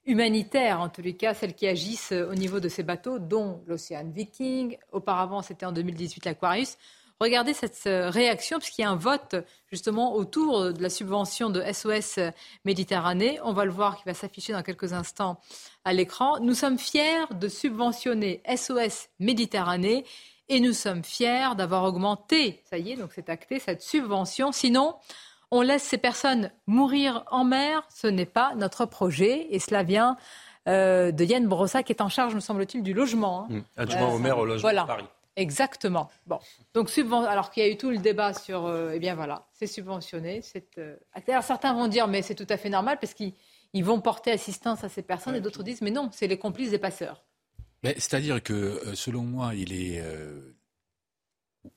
humanitaires, en tous les cas, celles qui agissent au niveau de ces bateaux, dont l'Océan Viking. Auparavant, c'était en 2018 l'Aquarius. Regardez cette euh, réaction, puisqu'il y a un vote justement autour de la subvention de SOS Méditerranée. On va le voir qui va s'afficher dans quelques instants à l'écran. Nous sommes fiers de subventionner SOS Méditerranée et nous sommes fiers d'avoir augmenté, ça y est, donc c'est acté, cette subvention. Sinon, on laisse ces personnes mourir en mer. Ce n'est pas notre projet. Et cela vient euh, de Yann Brossa, qui est en charge, me semble-t-il, du logement. hein. Mmh. Adjoint au maire au logement voilà. de Paris. Exactement. Bon, donc subven- alors qu'il y a eu tout le débat sur, euh, eh bien voilà, c'est subventionné. C'est, euh, alors, certains vont dire, mais c'est tout à fait normal parce qu'ils ils vont porter assistance à ces personnes, et d'autres disent, mais non, c'est les complices des passeurs. Mais C'est-à-dire que, euh, selon moi, il est euh,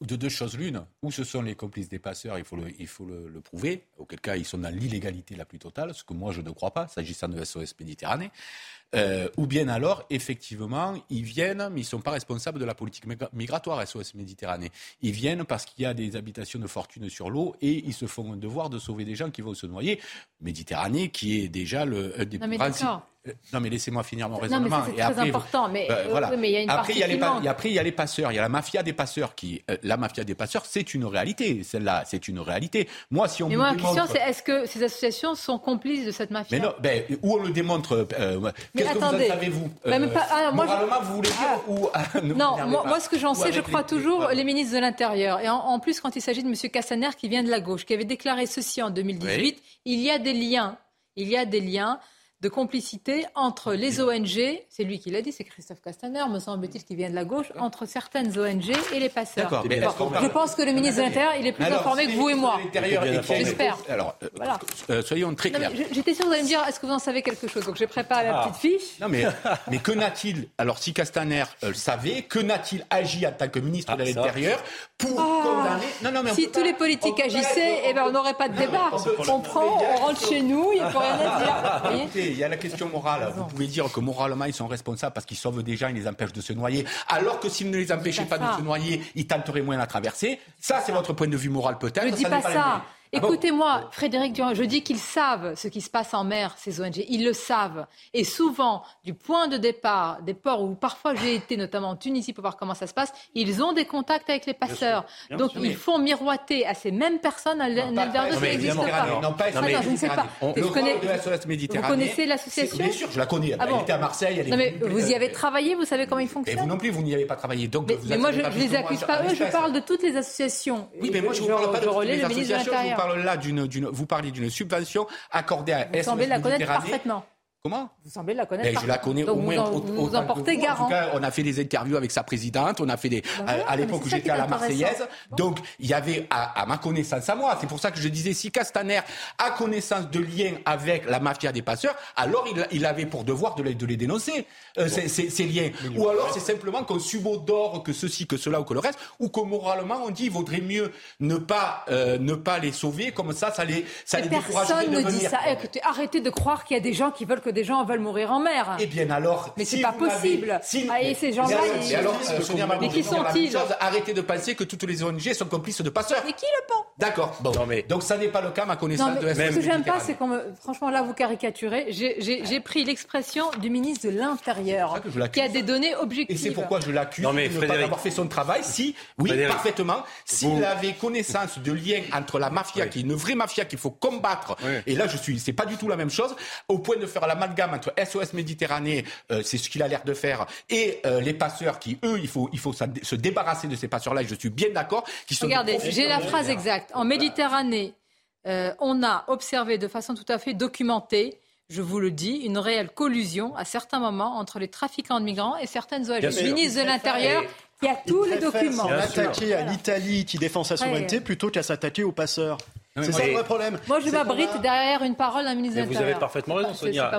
de deux choses l'une. Ou ce sont les complices des passeurs, il faut, le, il faut le, le prouver, auquel cas ils sont dans l'illégalité la plus totale, ce que moi je ne crois pas, s'agissant de SOS Méditerranée. Euh, ou bien alors, effectivement, ils viennent, mais ils ne sont pas responsables de la politique migra- migratoire SOS Méditerranée. Ils viennent parce qu'il y a des habitations de fortune sur l'eau et ils se font un devoir de sauver des gens qui vont se noyer. Méditerranée, qui est déjà le, un des Non. Euh, Non, mais laissez-moi finir mon Non, mais raisonnement. c'est très après, important, mais, euh, voilà. oui, mais il y a une après, il y a les pa- après, il y a les passeurs. Il y a la mafia des passeurs qui, euh, la mafia des passeurs, c'est une réalité. Celle-là, c'est une réalité. Moi, si on Mais moi, la question, c'est est-ce que ces associations sont complices de cette mafia? mais non, ben, où on le démontre euh, Mais Qu'est-ce que vous en attendez. vous pas- ah, moi, je- Moralement, vous voulez dire ou ne Non, moi, ce que j'en sais, je crois les- toujours les ministres de l'Intérieur. Et en, en plus, quand il s'agit de M. Castaner, qui vient de la gauche, qui avait déclaré ceci en 2018, il y a des liens. Il y a des liens de complicité entre les ONG, c'est lui qui l'a dit, c'est Christophe Castaner, me semble-t-il, qui vient de la gauche, entre certaines ONG et les passeurs. D'accord, mais Bon, est-ce qu'on je pense que le ministre de l'Intérieur, il est plus Alors, informé que vous et le moi. ministre de l'Intérieur est bien J'espère. Alors, euh, Voilà. euh, soyons très clairs. J'étais sûre que vous allez me dire, est-ce que vous en savez quelque chose? Donc j'ai préparé la Ah. petite fiche. Non mais, mais que n'a-t-il? Alors si Castaner euh, le savait, que n'a-t-il agi en tant que ministre de ça. l'Intérieur pour Ah. condamner Non non mais on si tous pas- les politiques agissaient, être- eh ben, on n'aurait pas de débat. On prend, on rentre chez nous, il n'y a plus rien à [laughs] dire. Écoutez, il y a la question morale. Vous pouvez dire que moralement, ils sont responsables parce qu'ils sauvent des gens, ils les empêchent de se noyer. Alors que s'ils ne les empêchaient pas pas de ça. se noyer, ils tenteraient moins la traversée. Ça, c'est votre point de vue moral peut-être. Ne dis ça pas Écoutez-moi, Frédéric Durand, je dis qu'ils savent ce qui se passe en mer, ces ONG. Ils le savent. Et souvent, du point de départ des ports où parfois j'ai été, notamment en Tunisie, pour voir comment ça se passe, ils ont des contacts avec les passeurs. Donc ils font miroiter à ces mêmes personnes un alvéolus qui n'existe pas. Non, pas non, mais, je ne sais pas. On, vous, connaissez, l'association Bien sûr, je la connais. Elle, ah bon. était à Marseille. Elle non, mais vous y avez travaillé, vous savez comment ils fonctionnent Et vous non plus, vous n'y avez pas travaillé. Donc mais, moi, je ne les accuse pas eux, je parle de toutes les associations. Oui, mais moi, je ne vous parle pas de toutes les associations là d'une, vous parlez d'une subvention accordée à vous S. semblez la connaître parfaitement. Vous semblez la connaître. Mais je la connais au moins. Vous en, portez garant. Tout cas, on a fait des interviews avec sa présidente, on a fait des. Ben à, l'époque où j'étais à la Marseillaise. Donc, il y avait, à, ma connaissance à moi, c'est pour ça que je disais, si Castaner a connaissance de liens avec la mafia des passeurs, alors il, avait pour devoir de les, de les dénoncer, euh, ces, liens. Ou alors, c'est simplement qu'on subodore que ceci, que cela ou que le reste, ou que moralement, on dit, il vaudrait mieux ne pas, euh, ne pas les sauver, comme ça, ça les, ça les découragerait de ne. Dit ça. Eh, arrêtez de croire qu'il y a des gens qui veulent que des gens veulent mourir en mer. Eh bien alors, mais c'est pas possible. Ah, et ces gens-là, mais, alors, mais qui sont-ils Arrêtez de penser que toutes les ONG sont complices de passeurs. Mais qui le pense D'accord. Bon, donc ça n'est pas le cas, ma connaissance non, mais, de Ce que j'aime pas, c'est qu'on me... franchement là, vous caricaturez. J'ai pris l'expression du ministre de l'Intérieur qui a des données objectives. Et c'est pourquoi je l'accuse de ne pas avoir fait son travail. Si, oui, parfaitement. S'il avait connaissance de lien entre la mafia, qui est une vraie mafia qu'il faut combattre, et là, je suis, c'est pas du tout la même chose, au point de faire la l'amalgame entre SOS Méditerranée, euh, c'est ce qu'il a l'air de faire, et euh, les passeurs qui, eux, il faut, il faut se débarrasser de ces passeurs-là, je suis bien d'accord. Regardez, j'ai la phrase exacte. En Méditerranée, euh, on a observé de façon tout à fait documentée je vous le dis, une réelle collusion à certains moments entre les trafiquants de migrants et certaines ONG. Le ministre de l'Intérieur il y a tous les documents. S'attaquer à l'Italie qui défend sa souveraineté plutôt qu'à s'attaquer aux passeurs. C'est ça le vrai problème. Moi, je m'abrite derrière une parole d'un ministre de l'Intérieur. Vous avez parfaitement raison, ah, Sonia.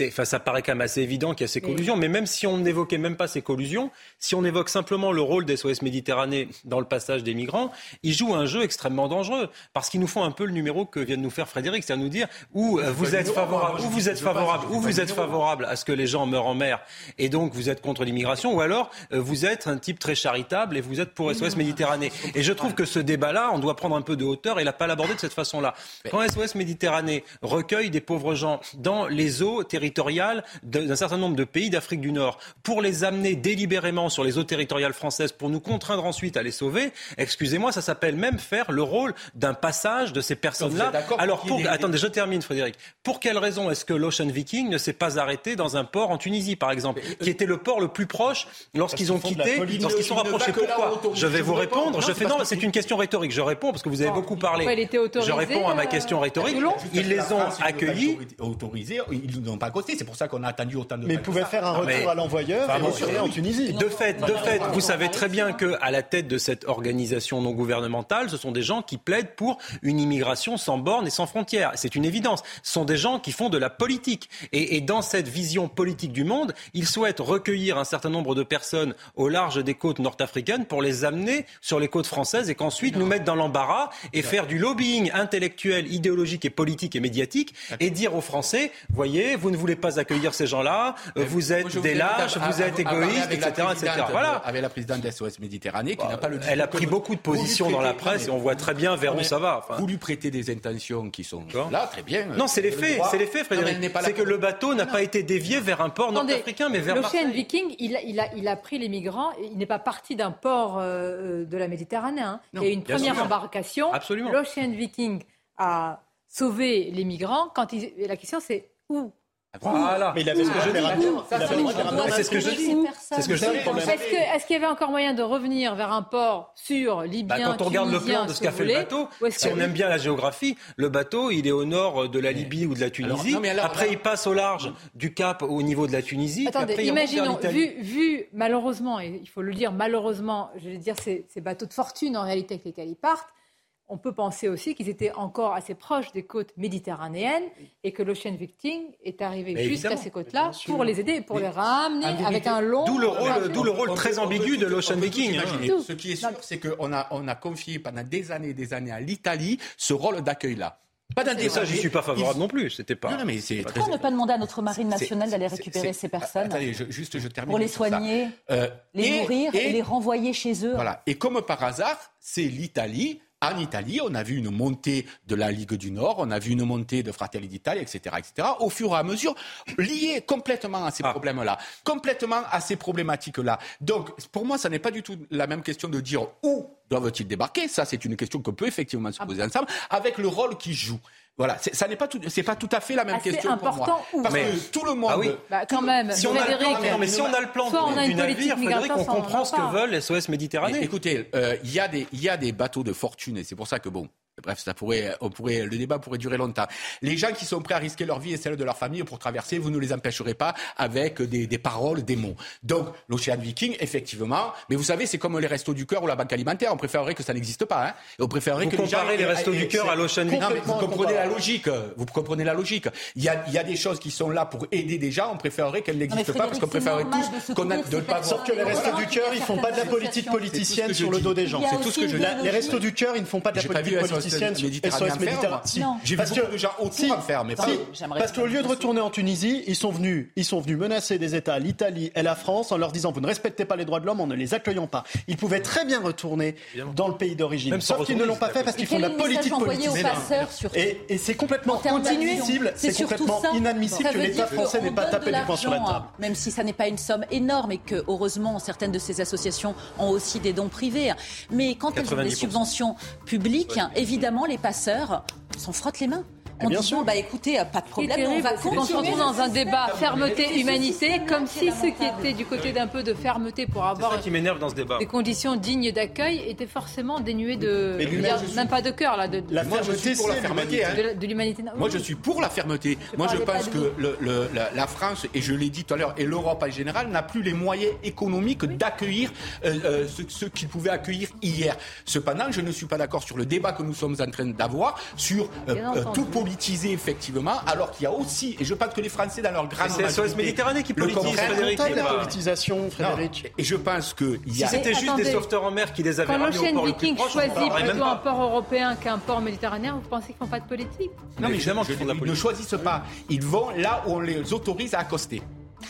Enfin, ça paraît quand même assez évident qu'il y a ces collusions, mais même si on n'évoquait même pas ces collusions, si on évoque simplement le rôle des SOS Méditerranée dans le passage des migrants, ils jouent un jeu extrêmement dangereux, parce qu'ils nous font un peu le numéro que vient de nous faire Frédéric, c'est-à-dire nous dire où euh, vous êtes favorable, où vous êtes favorable, où vous êtes favorable à ce que les gens meurent en mer, et donc vous êtes contre l'immigration, ou alors euh, vous êtes un type très charitable et vous êtes pour SOS Méditerranée. Et je trouve que ce débat-là, on doit prendre un peu de hauteur et l'a pas l'abordé de cette façon-là. Quand SOS Méditerranée recueille des pauvres gens dans les eaux territoriales, territoriales d'un certain nombre de pays d'Afrique du Nord pour les amener délibérément sur les eaux territoriales françaises pour nous contraindre ensuite à les sauver, excusez-moi, ça s'appelle même faire le rôle d'un passage de ces personnes-là. Alors, attendez, je termine, Frédéric. Pour quelle raison est-ce que l'Ocean Viking ne s'est pas arrêté dans un port en Tunisie, par exemple, qui était le port le plus proche lorsqu'ils ont quitté, lorsqu'ils sont rapprochés Pourquoi Je vais vous répondre. Je fais non, c'est une question rhétorique. Je réponds parce que vous avez beaucoup parlé. Je réponds à ma question rhétorique. Ils les ont accueillis. Autorisés, ils n'ont pas c'est pour ça qu'on a attendu autant de. Mais ils pouvaient faire un retour à l'envoyeur et en Tunisie. De fait, de fait, vous savez très bien que à la tête de cette organisation non gouvernementale, ce sont des gens qui plaident pour une immigration sans bornes et sans frontières. C'est une évidence. Ce sont des gens qui font de la politique. Et, et dans cette vision politique du monde, ils souhaitent recueillir un certain nombre de personnes au large des côtes nord-africaines pour les amener sur les côtes françaises et qu'ensuite nous mettre dans l'embarras et faire du lobbying intellectuel, idéologique et politique et médiatique et dire aux Français, voyez, vous ne voulez pas accueillir ces gens-là, euh, vous êtes des lâches, vous êtes égoïstes, etc. Euh, voilà. Avec la présidente de SOS Méditerranée qui n'a pas le bah, Elle a pris beaucoup de positions dans la presse et on voit très bien vers où ça va. Vous lui prêtez des intentions qui sont là, très bien. Non, c'est euh, les faits, c'est les faits, Frédéric. C'est que le bateau n'a pas été dévié vers un port nord-africain, mais vers L'Océan Viking, il a pris les migrants, il n'est pas parti d'un port de la Méditerranée. Hein. Il y a une première embarcation. Absolument. L'Ocean Viking a sauvé les migrants. Quand ils... La question, c'est où voilà. Mais il avait. C'est ce que je dis. C'est ce. Est-ce qu'il y avait encore moyen de revenir vers un port sur libyen bah, Quand on regarde le plan de ce qu'a fait le bateau, si on aime bien la géographie, le bateau, il est au nord de la Libye ou de la Tunisie. Après, il passe au large du Cap au niveau de la Tunisie. Attendez, imaginons, vu malheureusement, et il faut le dire malheureusement, je vais dire, ces bateaux de fortune en réalité avec lesquels ils partent, on peut penser aussi qu'ils étaient encore assez proches des côtes méditerranéennes et que l'Ocean Viking est arrivé jusqu'à ces côtes-là pour les aider et pour les ramener avec un long. D'où le rôle, d'où le rôle très ambigu de l'Ocean Viking. Hein. Ce qui est sûr, c'est qu'on a, on a confié pendant des années et des années à l'Italie ce rôle d'accueil-là. Pas d'un Ça, j'y suis pas favorable non plus. C'était pas. Non, mais Pourquoi ne pas demander à notre marine nationale d'aller récupérer ces ah, personnes juste, je termine. Pour les soigner, euh, les nourrir et, et, les renvoyer chez eux. Voilà. Et comme par hasard, c'est l'Italie en Italie, on a vu une montée de la Ligue du Nord, on a vu une montée de Fratelli d'Italia, etc., etc., au fur et à mesure, liées complètement à ces problèmes-là, complètement à ces problématiques-là. Donc, pour moi, ça n'est pas du tout la même question de dire où doivent-ils débarquer. Ça, c'est une question qu'on peut effectivement se poser ensemble, avec le rôle qu'ils jouent. Voilà, c'est- ça n'est pas tout, c'est pas tout à fait la même Assez question pour moi. important où Parce Mais- que tout le monde. Ah oui. Bah, quand même, Si on, a le Frédéric, plan, non, mais si on a le plan du navire, Frédéric, on comprend ce que veulent SOS Méditerranée. Mais écoutez, euh, il y, a des- il y a des bateaux de fortune et c'est pour ça que bon. Bref, ça pourrait, on pourrait, le débat pourrait durer longtemps. Les gens qui sont prêts à risquer leur vie et celle de leur famille pour traverser, vous ne les empêcherez pas avec des, des paroles, des mots. Donc, l'Ocean Viking, effectivement, mais vous savez, c'est comme les restos du cœur ou la banque alimentaire. On préférerait que ça n'existe pas. Hein. Et on préférerait Vous que les gens- comparez les restos du cœur à l'Ocean Viking. Non, mais vous comprenez la logique. Vous comprenez la logique. Il y a, il y a des choses qui sont là pour aider des gens. On préférerait qu'elles n'existent pas parce qu'on préférerait tous qu'on de pas voir. Sauf que les restos du cœur, ils font pas de la politique politicienne sur le dos des gens. C'est tout ce que je Les restos du cœur, ils ne font pas de la politique politicienne sur SOS Méditerranée. Si. Non. J'ai vu Parce beaucoup que- de gens autour en faire, mais pas- Parce qu'au lieu de retourner en Tunisie, ils sont venus, ils sont venus menacer des États, l'Italie et la France, en leur disant vous ne respectez pas les droits de l'homme en ne les accueillant pas. Ils pouvaient très bien retourner dans le pays d'origine. Sauf qu'ils ne l'ont pas fait parce qu'ils font de la politique politique. passeurs, surtout Et, c'est complètement inadmissible, c'est complètement inadmissible que l'État français n'ait pas tapé du poing sur la table. hein, Même si ça n'est pas une somme énorme et que, heureusement, certaines de ces associations ont aussi des dons privés. Mais quand elles ont des 90%. subventions publiques, évidemment, les passeurs s'en frottent les mains. En bien disant, bah écoutez, pas de Ce problème, on va continuer. retrouve dans un débat fermeté, humanité, comme si ceux qui étaient du côté d'un peu de fermeté pour avoir ça qui m'énerve dans ce débat. des conditions dignes d'accueil étaient forcément dénuées de, Mais je veux l'humain, dire, je suis- même pas de cœur là, de, La Moi, je suis pour la fermeté. hein. de l'humanité. Moi, je suis pour la fermeté. Moi, je pense que le- le- la, la France, et je l'ai dit tout à l'heure, et l'Europe en général, n'a plus les moyens économiques d'accueillir euh, euh, ce, ce qu'ils pouvaient accueillir hier. Cependant, je ne suis pas d'accord sur le débat que nous sommes en train d'avoir, sur euh, Bien euh, entendu. tout politiser, effectivement, alors qu'il y a aussi, et je pense que les Français, dans leur grande Mais c'est SOS Méditerranée qui le politise. Frédéric. La politisation, Frédéric. Non, Et je pense y Si a... c'était juste attendez. des sauveteurs en mer qui les avaient Quand ramenés au port le plus Viking proche, choisit plutôt un port européen qu'un port méditerranéen, vous pensez qu'ils font pas de politique? Non, mais évidemment je- qu'ils font de la ils ne choisissent pas. Ils vont là où on les autorise à accoster.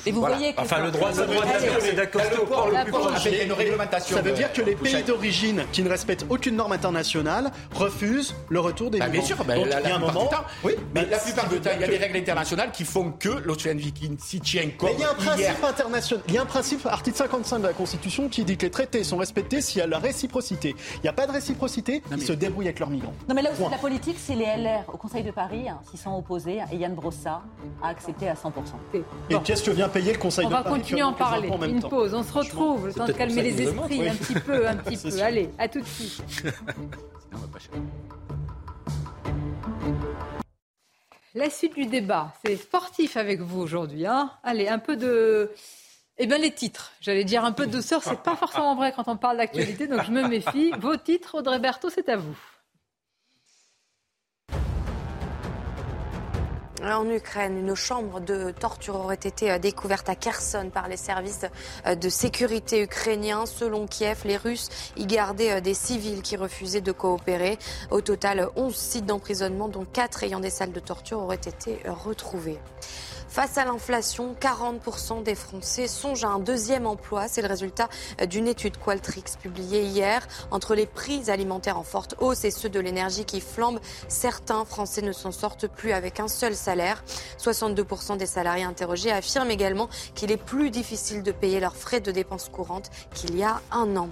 Et vous Voilà. voyez que Enfin, le droit, le droit de la mer, c'est d'accoster au port le La plus port. proche. Avec une réglementation. Ça veut dire que les pays d'origine qui ne respectent aucune norme internationale refusent le retour des Bah, migrants. bien sûr, bah, Donc, la, il y a la un plupart moment. du temps. Oui, mais bah, la plupart qui du temps, il y a des règles internationales qui font que l'Ocean Viking s'y tient comme Mais il y a un principe international, il y a un principe, article 55 de la Constitution, qui dit que les traités sont respectés s'il y a la réciprocité. Il n'y a pas de réciprocité, ils se débrouillent avec leurs migrants. Non, mais là où la politique, c'est les LR au Conseil de Paris, hein, s'y sont opposés, et Yann Brossa a accepté à 100%. Et qu'est-ce que payer le Conseil On de va Paris continuer à en parler. en Une temps pause, on se retrouve, le temps de calmer les esprits un petit peu, un [laughs] petit peu. sûr. Allez, à tout de suite. [laughs] Non, pas cher. La suite du débat, c'est sportif avec vous aujourd'hui. Hein Allez, un peu de... Eh bien, les titres. J'allais dire un peu de douceur, c'est pas forcément vrai quand on parle d'actualité, [laughs] donc je me méfie. Vos titres, Audrey Berthaud, c'est à vous. En Ukraine, une chambre de torture aurait été euh, découverte à Kherson par les services euh, de sécurité ukrainiens. Selon Kiev, les Russes y gardaient euh, des civils qui refusaient de coopérer. Au total, 11 sites d'emprisonnement, dont 4 ayant des salles de torture, auraient été retrouvés. Face à l'inflation, 40% des Français songent à un deuxième emploi. C'est le résultat d'une étude Qualtrics publiée hier. Entre les prix alimentaires en forte hausse et ceux de l'énergie qui flambent, certains Français ne s'en sortent plus avec un seul salaire. 62% des salariés interrogés affirment également qu'il est plus difficile de payer leurs frais de dépenses courantes qu'il y a un an.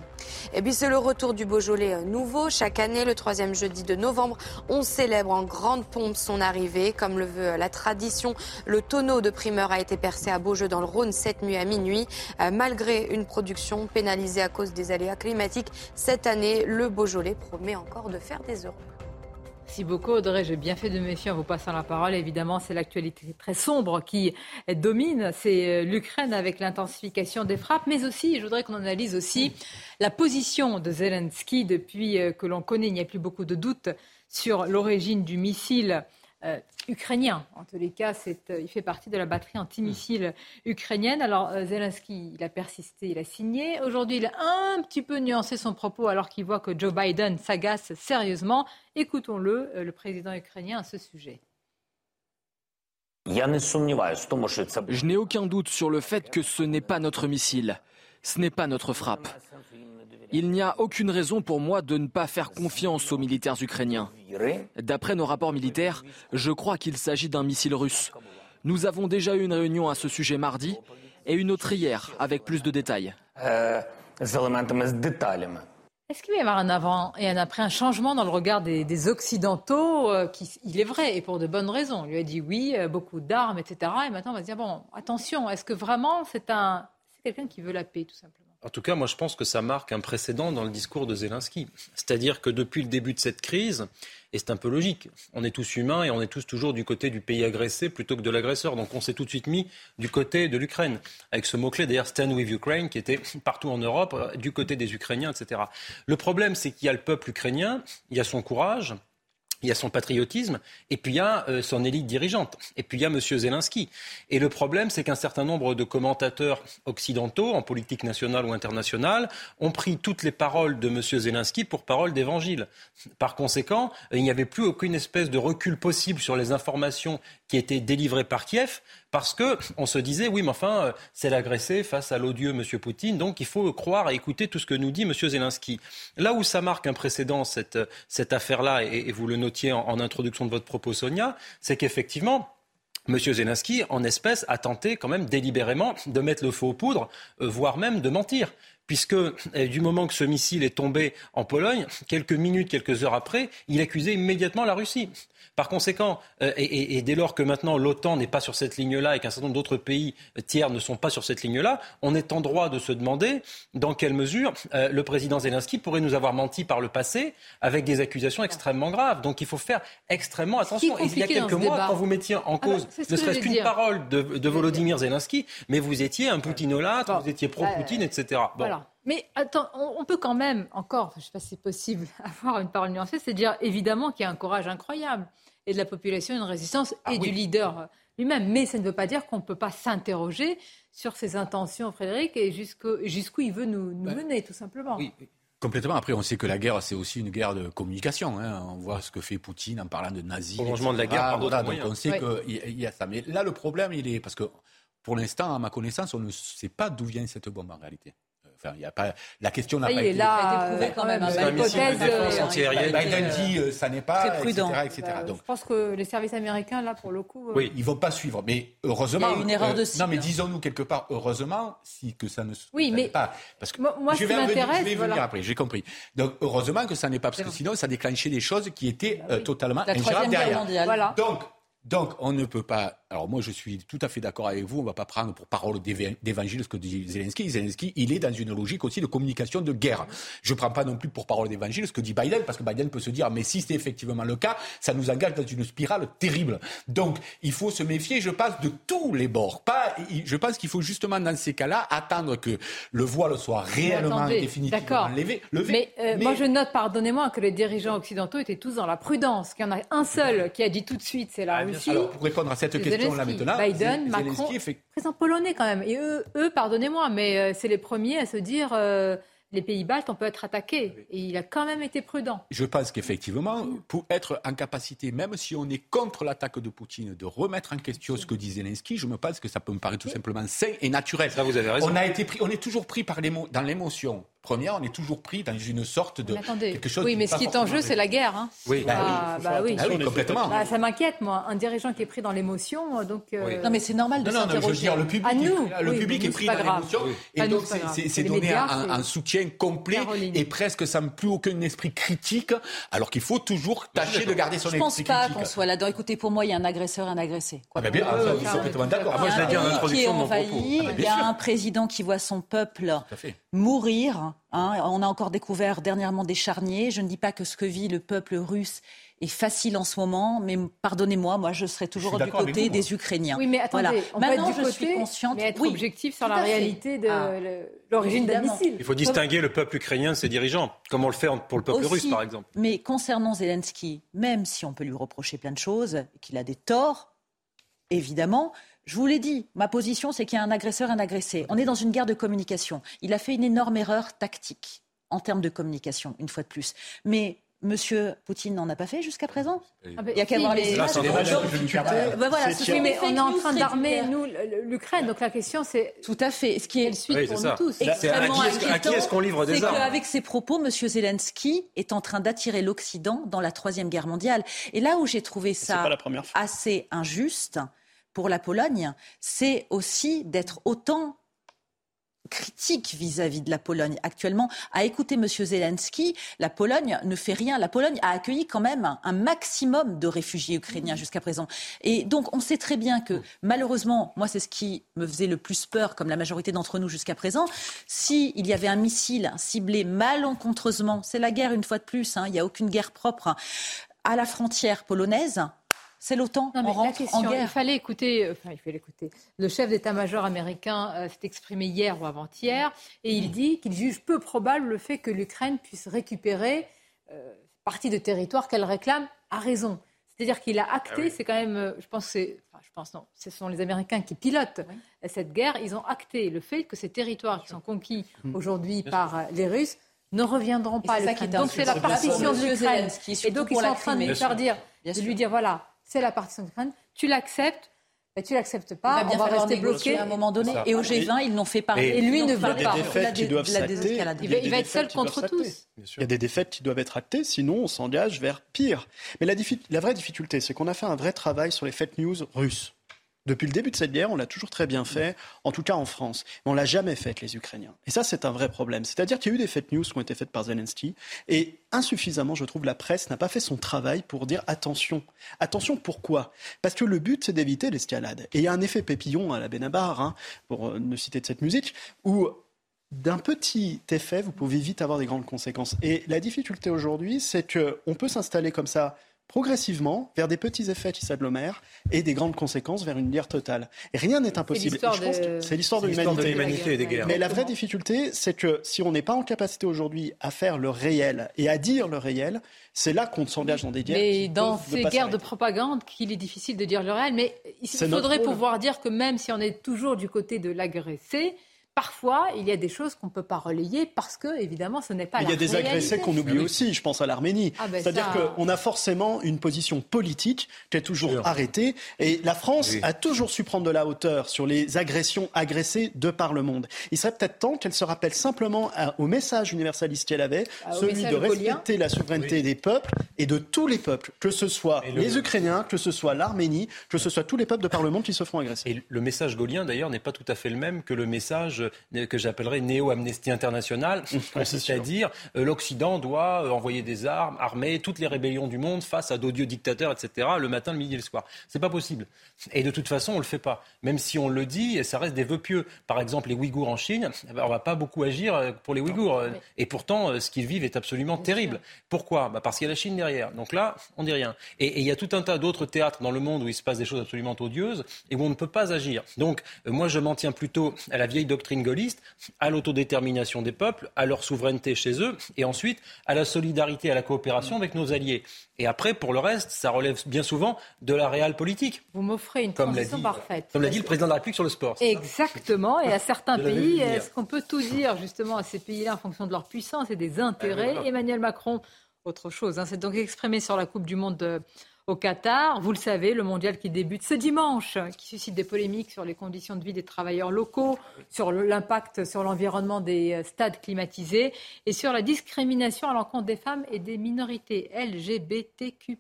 Et puis c'est le retour du Beaujolais euh, nouveau. Chaque année, le troisième jeudi de novembre, on célèbre en grande pompe son arrivée. Comme le veut euh, la tradition, le tonneau de primeur a été percé à Beaujeu dans le Rhône cette nuit à minuit. Euh, malgré une production pénalisée à cause des aléas climatiques, cette année, le Beaujolais promet encore de faire des euros. Merci beaucoup Audrey, j'ai bien fait de méfier en vous passant la parole. Évidemment, c'est l'actualité très sombre qui domine. C'est euh, l'Ukraine avec l'intensification des frappes, mais aussi, je voudrais qu'on analyse aussi la position de Zelensky depuis euh, que l'on connaît, il n'y a plus beaucoup de doutes sur l'origine du missile euh, ukrainien. En tous les cas, euh, il fait partie de la batterie antimissile ukrainienne. Alors euh, Zelensky, il a persisté, il a signé. Aujourd'hui, il a un petit peu nuancé son propos alors qu'il voit que Joe Biden s'agace sérieusement. Écoutons-le, euh, le président ukrainien, à ce sujet. Je n'ai aucun doute sur le fait que ce n'est pas notre missile. Ce n'est pas notre frappe. Il n'y a aucune raison pour moi de ne pas faire confiance aux militaires ukrainiens. D'après nos rapports militaires, je crois qu'il s'agit d'un missile russe. Nous avons déjà eu une réunion à ce sujet mardi et une autre hier avec plus de détails. Est-ce qu'il va y avoir un avant et un après, un changement dans le regard des, Occidentaux euh, Il est vrai, et pour de bonnes raisons. On lui a dit oui, euh, beaucoup d'armes, etc. Et maintenant, on va se dire, bon, attention, est-ce que vraiment c'est un, quelqu'un qui veut la paix, tout simplement en tout cas, moi, je pense que ça marque un précédent dans le discours de Zelensky. C'est-à-dire que depuis le début de cette crise, et c'est un peu logique, on est tous humains et on est tous toujours du côté du pays agressé plutôt que de l'agresseur. Donc on s'est tout de suite mis du côté de l'Ukraine, avec ce mot-clé d'ailleurs Stand with Ukraine, qui était [laughs] partout en Europe, euh, du côté des Ukrainiens, etc. Le problème, c'est qu'il y a le peuple ukrainien, il y a son courage, il y a son patriotisme, et puis il y a euh, son élite dirigeante, et puis il y a M. Zelensky. Et le problème, c'est qu'un certain nombre de commentateurs occidentaux, en politique nationale ou internationale, ont pris toutes les paroles de M. Zelensky pour paroles d'évangile. Par conséquent, il n'y avait plus aucune espèce de recul possible sur les informations qui étaient délivrées par Kiev, parce qu'on se disait, oui, mais enfin, euh, c'est l'agressé face à l'odieux M. Poutine, donc il faut croire et écouter tout ce que nous dit M. Zelensky. Là où ça marque un précédent, cette, cette affaire-là, et, vous le notiez en, introduction de votre propos, Sonia, c'est qu'effectivement, M. Zelensky, en espèce, a tenté quand même délibérément de mettre le feu aux poudres, euh, voire même de mentir puisque euh, du moment que ce missile est tombé en Pologne, quelques minutes, quelques heures après, il accusait immédiatement la Russie. Par conséquent, euh, et, dès lors que maintenant l'OTAN n'est pas sur cette ligne-là et qu'un certain nombre d'autres pays tiers ne sont pas sur cette ligne-là, on est en droit de se demander dans quelle mesure euh, le président Zelensky pourrait nous avoir menti par le passé avec des accusations extrêmement graves. Donc il faut faire extrêmement attention. il y a quelques mois, quand vous mettiez en ah bah, cause ne serait-ce qu'une parole de, Volodymyr Zelensky, mais vous étiez un poutinolâtre, vous étiez pro-Poutine, etc. Voilà. Mais attends, on, peut quand même encore, je ne sais pas si c'est possible, [laughs] avoir une parole nuancée, c'est dire évidemment qu'il y a un courage incroyable et de la population une résistance ah et du leader lui-même. Mais ça ne veut pas dire qu'on ne peut pas s'interroger sur ses intentions, Frédéric, et jusqu'où il veut nous, mener, tout simplement. Oui, Complètement. Après, on sait que la guerre, c'est aussi une guerre de communication. Hein. On voit ce que fait Poutine en parlant de nazis. Prolongement de la guerre par voilà, Donc on sait qu'il y a ça. Mais là, le problème, il est parce que pour l'instant, à ma connaissance, on ne sait pas d'où vient cette bombe en réalité. Enfin, il y a pas, la question n'a pas été... là, été quand même. C'est l'hypothèse euh, Biden dit euh, ça n'est pas, très prudent. etc. etc. Donc, je pense que les services américains, là, pour le coup... Euh, oui, ils vont pas suivre. Mais heureusement... Il y a une erreur de cible. Non, mais disons-nous quelque part, heureusement, si que ça ne se oui, mais pas. Parce que moi, je vais, venir, je vais venir après, j'ai compris. Donc, heureusement que ça n'est pas, parce que sinon, ça déclenchait des choses qui étaient bah totalement ingérables derrière. Voilà. Donc, donc, on ne peut pas. Alors, moi, je suis tout à fait d'accord avec vous. On ne va pas prendre pour parole d'évangile ce que dit Zelensky. Zelensky, il est dans une logique aussi de communication de guerre. Je ne prends pas non plus pour parole d'évangile ce que dit Biden, parce que Biden peut se dire, mais si c'est effectivement le cas, ça nous engage dans une spirale terrible. Donc, il faut se méfier, je pense, de tous les bords. Pas, je pense qu'il faut justement, dans ces cas-là, attendre que le voile soit réellement et définitivement levé. Mais, euh, moi, je note, pardonnez-moi, que les dirigeants occidentaux étaient tous dans la prudence. Qu'il y en a un seul qui a dit tout de suite, c'est la alors, pour répondre à cette maintenant, Biden, Macron, président polonais quand même. Et eux, eux pardonnez-moi, mais euh, c'est les premiers à se dire euh, les pays baltes, on peut être attaqué. Et il a quand même été prudent. Je pense qu'effectivement, pour être en capacité, même si on est contre l'attaque de Poutine, de remettre en question ce que dit Zelensky, je me pense que ça peut me paraître tout simplement sain et naturel. Ça, vous avez raison. On, a été pris, on est toujours pris par dans l'émotion. Première, on est toujours pris dans une sorte de quelque chose. Oui, mais ce qui est en jeu, c'est la guerre. Hein. Oui, bah, bah oui. Ah oui, complètement. Bah, ça m'inquiète, moi, un dirigeant qui est pris dans l'émotion, donc. Euh, non, mais c'est normal de s'interroger. Non, non, je veux dire, le public, à nous, est, le public est pris dans l'émotion, et donc c'est donner un, soutien complet et presque sans plus aucun esprit critique, alors qu'il faut toujours tâcher de garder son esprit critique. Je pense pas qu'on soit là-dedans. Écoutez, pour moi, il y a un agresseur et un agressé. Ah, bien, je suis complètement d'accord. Moi, je l'ai dit en introduction de mon propos. Il y a un président qui voit son peuple mourir Hein. on a encore découvert dernièrement des charniers. Je ne dis pas que ce que vit le peuple russe est facile en ce moment, mais pardonnez-moi, moi je serai toujours du côté des Ukrainiens. Oui, mais attendez, on Maintenant, peut être du je suis consciente. Mais être objectif sur la réalité de ah. l'origine d'un missile. Il faut distinguer le peuple ukrainien de ses dirigeants, comme on le fait pour le peuple russe, par exemple. Mais concernant Zelensky, même si on peut lui reprocher plein de choses, qu'il a des torts, évidemment, je vous l'ai dit, ma position, c'est qu'il y a un agresseur, un agressé. On est dans une guerre de communication. Il a fait une énorme erreur tactique en termes de communication, une fois de plus. Mais Monsieur Poutine n'en a pas fait jusqu'à présent? Ah ben, Il y a qu'à voir les Là, c'est des Euh, bah voilà, ce Oui, sont mais on est en train d'armer, nous, le- l'Ukraine. Donc la question, c'est. Tout à fait. Ce qui est suite Oui, pour c'est nous tous? C'est à extrêmement qui est-ce- à qui inquiétant, est-ce qu'on livre des c'est armes? qu'avec ses propos, M. Zelensky est en train d'attirer l'Occident dans la Troisième Guerre mondiale. Et là où j'ai trouvé ça assez injuste pour la Pologne, c'est aussi d'être autant critique vis-à-vis de la Pologne. Actuellement, à écouter M. Zelensky, la Pologne ne fait rien. La Pologne a accueilli quand même un maximum de réfugiés ukrainiens jusqu'à présent. Et donc, on sait très bien que, malheureusement, moi, c'est ce qui me faisait le plus peur, comme la majorité d'entre nous jusqu'à présent, s'il y avait un missile ciblé malencontreusement, c'est la guerre une fois de plus, hein, il n'y a aucune guerre propre, à la frontière polonaise, c'est l'OTAN, on la rentre question, en il guerre. fallait écouter, euh, enfin, il fallait écouter. Le chef d'état-major américain euh, s'est exprimé hier ou avant-hier et il dit qu'il juge peu probable le fait que l'Ukraine puisse récupérer euh, partie de territoire qu'elle réclame à raison. C'est-à-dire qu'il a acté, c'est quand même, je pense, que c'est, enfin, je pense non, ce sont les Américains qui pilotent cette guerre. Ils ont acté le fait que ces territoires qui sont conquis aujourd'hui par les Russes ne reviendront Et pas à c'est ça qui l'Ukraine. est Donc c'est la partition de l'Ukraine. Et donc ils sont en train de lui faire dire, de lui dire voilà, c'est la partition de l'Ukraine, tu l'acceptes, ben, tu l'acceptes Il pas, va bien on va rester bloqué à un moment donné. Ça. Et au G20, ils n'ont fait parler. Et lui ne veut pas. doivent la désescalade. Il va- il va être seul contre tous. Il y a des défaites qui doivent être actées, sinon on s'engage vers pire. Mais la vraie difficulté, c'est qu'on a fait un vrai travail sur les fake news russes. Depuis le début de cette guerre, on l'a toujours très bien fait, en tout cas en France. Mais on l'a jamais fait les Ukrainiens. Et ça, c'est un vrai problème. C'est-à-dire qu'il y a eu des fake news qui ont été faites par Zelensky, et insuffisamment, je trouve, la presse n'a pas fait son travail pour dire attention. Attention, pourquoi? Parce que le but, c'est d'éviter l'escalade. Et il y a un effet pépillon à la Benabar, hein, pour euh, ne citer de cette musique, où d'un petit effet, vous pouvez vite avoir des grandes conséquences. Et la difficulté aujourd'hui, c'est qu'on peut s'installer comme ça progressivement vers des petits effets qui s'agglomèrent et des grandes conséquences vers une guerre totale. Et rien n'est impossible. C'est l'histoire de l'humanité. l'humanité et des guerres. Mais la vraie difficulté, c'est que si on n'est pas en capacité aujourd'hui à faire le réel et à dire le réel, c'est là qu'on s'engage dans des guerres. Mais qui dans ces guerres de propagande, qu'il est difficile de dire le réel, mais il faudrait pouvoir dire que même si on est toujours du côté de l'agressé, parfois il y a des choses qu'on ne peut pas relayer parce que, évidemment, ce n'est pas Mais la il y a des agressés qu'on oublie aussi, je pense à l'Arménie. Ah ben C'est-à-dire ça- qu'on a forcément une position politique qui est toujours arrêtée. Et la France Oui. a toujours su prendre de la hauteur sur les agressions agressées de par le monde. Il serait peut-être temps qu'elle se rappelle simplement à- au message universaliste qu'elle avait, Ah, celui de respecter la souveraineté des peuples et de tous les peuples, que ce soit le- les Ukrainiens, que ce soit l'Arménie, que ce soit tous les peuples de par le monde qui se feront agresser. Et le message gaulien, d'ailleurs, n'est pas tout à fait le même que le message que j'appellerais néo-amnesty international, qui [laughs] consiste à dire euh, l'Occident doit euh, envoyer des armes, armer toutes les rébellions du monde face à d'odieux dictateurs, etc., le matin, le midi et le soir. C'est pas possible. Et de toute façon, on le fait pas. Même si on le dit, ça reste des vœux pieux. Par exemple, les Ouïghours en Chine, eh ben, on va pas beaucoup agir euh, pour les Ouïghours. Euh, Et pourtant, euh, ce qu'ils vivent est absolument terrible. Pourquoi? Bah Parce qu'il y a la Chine derrière. Donc là, on dit rien. Et et il y a tout un tas d'autres théâtres dans le monde où il se passe des choses absolument odieuses et où on ne peut pas agir. Donc, euh, moi, je m'en tiens plutôt à la vieille doctrine gaulliste, à l'autodétermination des peuples, à leur souveraineté chez eux, et ensuite à la solidarité, à la coopération avec nos alliés. Et après, pour le reste, ça relève bien souvent de la réelle politique. Vous m'offrez une Comme l'a transition dit, parfaite. comme l'a dit le président de la République sur le sport. Exactement. Et à certains [laughs] pays, est-ce qu'on peut tout dire justement à ces pays-là en fonction de leur puissance et des intérêts? Emmanuel Macron, autre chose, hein, s'est donc exprimé sur la Coupe du Monde au Qatar. Vous le savez, le mondial qui débute ce dimanche, qui suscite des polémiques sur les conditions de vie des travailleurs locaux, sur l'impact sur l'environnement des euh, stades climatisés et sur la discrimination à l'encontre des femmes et des minorités LGBTQ+.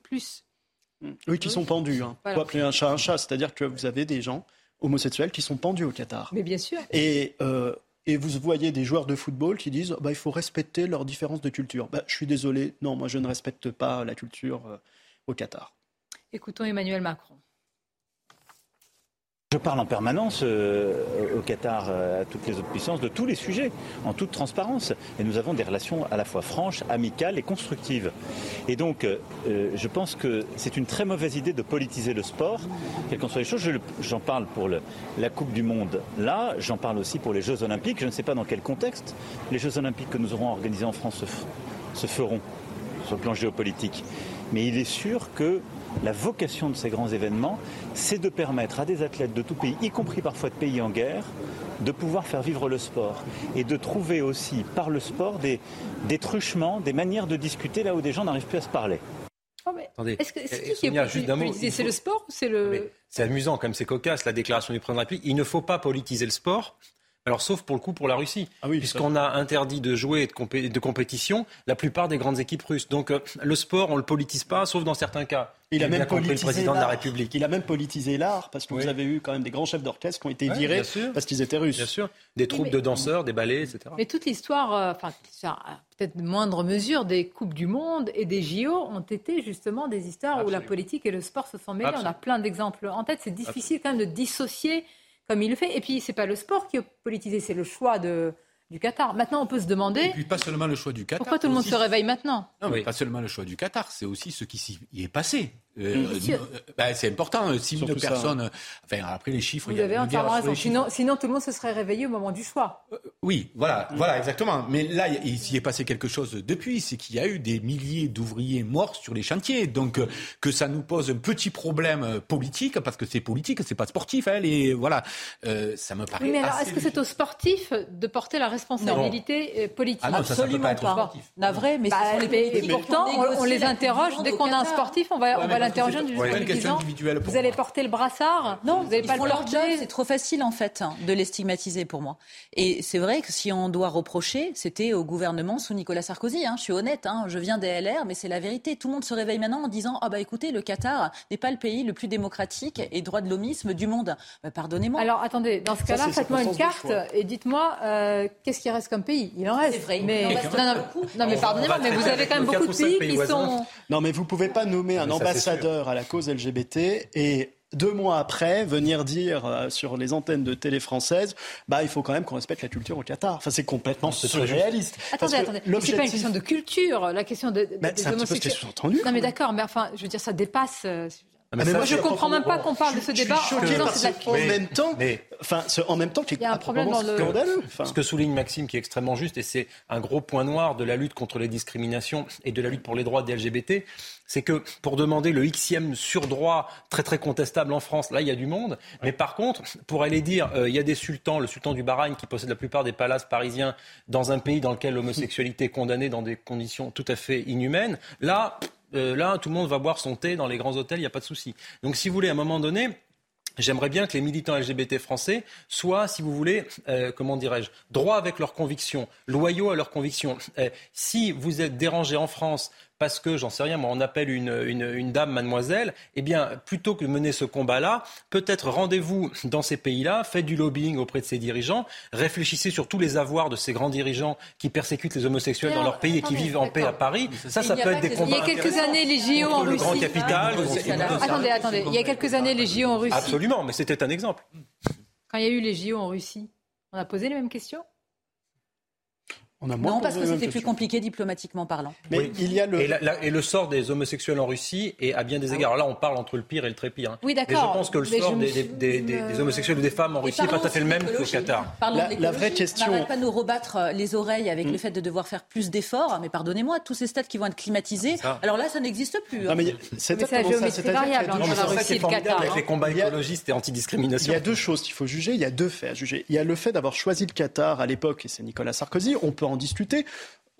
Oui, qui sont pendus. Hein. Voilà. Faut appeler un chat un chat. C'est-à-dire que vous avez des gens homosexuels qui sont pendus au Qatar. Mais bien sûr. Et, euh, et vous voyez des joueurs de football qui disent bah, il faut respecter leurs différences de culture. Bah, je suis désolé, non, moi je ne respecte pas la culture euh, au Qatar. Écoutons Emmanuel Macron. Je parle en permanence euh, au Qatar, euh, à toutes les autres puissances, de tous les sujets, en toute transparence. Et nous avons des relations à la fois franches, amicales et constructives. Et donc, euh, je pense que c'est une très mauvaise idée de politiser le sport, quelles qu'en soient les choses. J'en parle pour la Coupe du Monde là, j'en parle aussi pour les Jeux Olympiques. Je ne sais pas dans quel contexte les Jeux Olympiques que nous aurons organisés en France se, se feront sur le plan géopolitique. Mais il est sûr que la vocation de ces grands événements, c'est de permettre à des athlètes de tout pays, y compris parfois de pays en guerre, de pouvoir faire vivre le sport et de trouver aussi par le sport des, des truchements, des manières de discuter là où des gens n'arrivent plus à se parler. Attendez, est-ce que c'est qui qui est C'est le sport ou c'est le C'est amusant, comme c'est cocasse la déclaration du président de la République. Il ne faut pas politiser le sport. Alors, sauf pour le coup pour la Russie, ah puisqu'on a interdit de jouer de, de, compétition la plupart des grandes équipes russes. Donc, euh, le sport, on le politise pas, sauf dans certains cas. Il a même politisé le président de la République. Il a même politisé l'art, parce que vous avez eu quand même des grands chefs d'orchestre qui ont été virés parce qu'ils étaient russes. Bien sûr. Des troupes de danseurs, des ballets, etc. Mais toute l'histoire, euh, enfin, peut-être de moindre mesure, des Coupes du Monde et des JO ont été justement des histoires où la politique et le sport se sont mêlés. On a plein d'exemples en tête. C'est difficile quand même de dissocier comme il le fait. Et puis, c'est pas le sport qui est politisé, c'est le choix de, du Qatar. Maintenant, on peut se demander. Et puis, pas seulement le choix du Qatar. Pourquoi tout le monde se réveille maintenant? Non, mais pas seulement le choix du Qatar, c'est aussi ce qui y est passé. Euh, euh, bah, c'est important. 6 000 personnes. Enfin, après les chiffres. Vous avez entièrement raison. Sinon, sinon, tout le monde se serait réveillé au moment du choix. Euh, oui, voilà, voilà, exactement. Mais là, il s'y est passé quelque chose depuis. C'est qu'il y a eu des milliers d'ouvriers morts sur les chantiers. Donc, que ça nous pose un petit problème politique, parce que c'est politique, c'est pas sportif. Hein, et voilà, ça me paraît. Oui, mais alors, est-ce que c'est aux sportifs de porter la responsabilité politique? Ah non, ça, Absolument ça peut pas. pas. Navré, mais bah, les pourtant, on, les interroge. Dès qu'on a un sportif, on va, on va l'interroger Vous allez porter le brassard Non, vous n'allez pas le porter. C'est trop facile en fait hein, de les stigmatiser pour moi. Et c'est vrai que si on doit reprocher, c'était au gouvernement sous Nicolas Sarkozy. Hein, je suis honnête, hein, je viens des LR, mais c'est la vérité. Tout le monde se réveille maintenant en disant ah bah écoutez, le Qatar n'est pas le pays le plus démocratique et droit de l'homisme du monde. Bah, pardonnez-moi. Alors attendez, dans ce cas-là, faites-moi une carte et dites-moi euh, qu'est-ce qui reste comme pays? Il en reste. C'est vrai. Mais non, mais pardonnez-moi, mais vous avez quand même beaucoup de pays qui sont. Non, mais vous pouvez pas nommer un ambassadeur à la cause LGBT et deux mois après, venir dire euh, sur les antennes de télé françaises, bah, il faut quand même qu'on respecte la culture au Qatar. Enfin, c'est complètement surréaliste. Attendez, attendez. C'est pas une question de culture, la question de, bah, des homosexuels. entendu Non, mais d'accord, mais enfin, je veux dire, ça dépasse. Euh, ah, mais moi, je ne comprends même pas qu'on parle de ce débat en disant c'est En même temps, enfin, en même temps, il y a un problème dans le... scandaleux. Ce que souligne Maxime, qui est extrêmement juste, et c'est un gros point noir de la lutte contre les discriminations et de la lutte pour les droits des LGBT, c'est que pour demander le Xème surdroit très très contestable en France, là il y a du monde. Mais par contre, pour aller dire, euh, il y a des sultans, le sultan du Bahreïn qui possède la plupart des palaces parisiens dans un pays dans lequel l'homosexualité est condamnée dans des conditions tout à fait inhumaines, là euh, là, tout le monde va boire son thé dans les grands hôtels, il n'y a pas de souci. Donc, si vous voulez, à un moment donné, J'aimerais bien que les militants LGBT français soient, si vous voulez, euh, comment dirais-je, droits avec leurs convictions, loyaux à leurs convictions. Euh, si vous êtes dérangé en France parce que, j'en sais rien, moi, on appelle une, une, dame mademoiselle, eh bien, plutôt que de mener ce combat-là, peut-être rendez-vous dans ces pays-là, faites du lobbying auprès de ces dirigeants, réfléchissez sur tous les avoirs de ces grands dirigeants qui persécutent les homosexuels dans leur pays et qui vivent en paix à Paris. Ça, ça, peut être des combats. Il y a quelques années, les JO en Russie. Grand capital. Attendez, attendez. Il y a quelques années, les JO en Russie. Absolument, mais c'était un exemple. Quand il y a eu les JO en Russie, on a posé les mêmes questions? Non, parce que c'était plus compliqué diplomatiquement parlant. Mais il y a le... Et, le sort des homosexuels en Russie est à bien des ah égards. Là, on parle entre le pire et le très pire. Hein. Oui, d'accord. Mais je pense que le sort des, homosexuels ou des femmes en Russie n'est pas tout à fait le même qu'au Qatar. la, la, vraie question. On n'arrête pas nous rebattre euh, les oreilles avec hmm. le fait de devoir faire plus d'efforts. Mais pardonnez-moi, tous ces stades qui vont être climatisés, alors là, ça n'existe plus. Hein. c'est la géométrie variable entre la Russie et le Qatar. Avec les combats écologistes et antidiscrimination. Il y a deux choses qu'il faut juger. Il y a deux faits à juger. Il y a le fait d'avoir choisi le Qatar à l'époque, et c'est Nicolas Sarkozy. On peut en discuter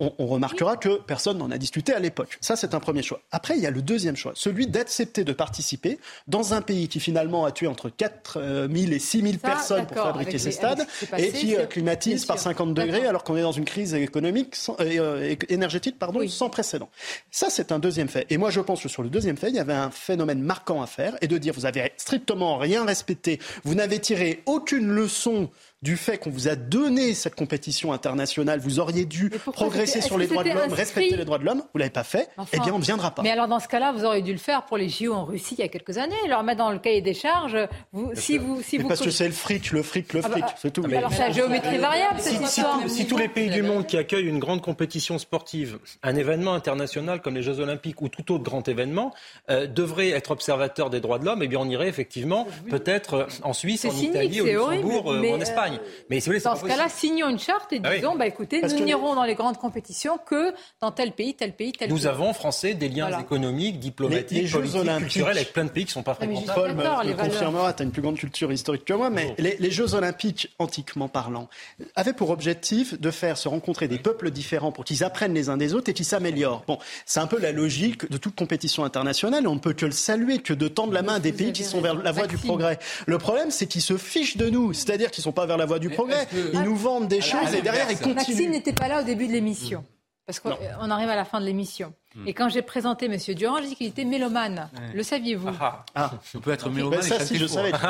on, remarquera que personne n'en a discuté à l'époque. Ça, c'est un premier choix. Après, il y a le deuxième choix, celui d'accepter de participer dans un pays qui finalement a tué entre 4 000 et 6 000 personnes pour fabriquer ces stades et qui euh, climatise par 50 degrés alors qu'on est dans une crise économique, euh, énergétique pardon, sans précédent. Ça, c'est un deuxième fait. Et moi, je pense que sur le deuxième fait, il y avait un phénomène marquant à faire et de dire vous avez strictement rien respecté, vous n'avez tiré aucune leçon du fait qu'on vous a donné cette compétition internationale, vous auriez dû progresser sur les droits de l'homme, respecter les droits de l'homme, vous l'avez pas fait, eh bien on ne viendra pas. Mais alors dans ce cas-là, vous auriez dû le faire pour les JO en Russie il y a quelques années, leur mettre dans le cahier des charges. Vous, si vous, si vous parce que c'est le fric, le fric, le ah bah, fric, c'est tout. Mais alors c'est la géométrie variable, si, si, tous les pays du monde qui accueillent une grande compétition sportive, un événement international comme les Jeux Olympiques ou tout autre grand événement, euh, devraient être observateurs des droits de l'homme, eh bien on irait effectivement peut-être en Suisse, en Italie, au Luxembourg euh, ou en Espagne. l'Allemagne. Mais si vous voulez, Dans ce cas-là, signons une charte et Ah disons, bah, écoutez, nous n'irons dans les grandes compétitions que dans tel pays, tel pays, tel Nous pays. avons, Français, des liens Voilà. économiques, diplomatiques, Les- les Jeux politiques, Olympiques. culturels avec plein de pays qui ne sont pas Ah, fréquentables. Paul me, confirmera, tu as une plus grande culture historique que moi, mais les, les Jeux olympiques, antiquement parlant, avaient pour objectif de faire se rencontrer des peuples différents pour qu'ils apprennent les uns des autres et qu'ils s'améliorent. Bon, c'est un peu la logique de toute compétition internationale on ne peut que le saluer, que de tendre la main à des pays qui sont vers la voie du Maxime. progrès. Le problème, c'est qu'ils se fichent de nous, c'est-à-dire qu'ils ne sont pas vers la voie du progrès. Ils nous vendent des choses et derrière, ils Maxime continuent. n'était pas là au début de l'émission. Parce qu'on on arrive à la fin de l'émission. Hmm. Et quand j'ai présenté M. Durand, j'ai dit qu'il était mélomane. Ouais. Le saviez-vous Ah, on peut être mélomane Ben et ça, si, je savez. [laughs]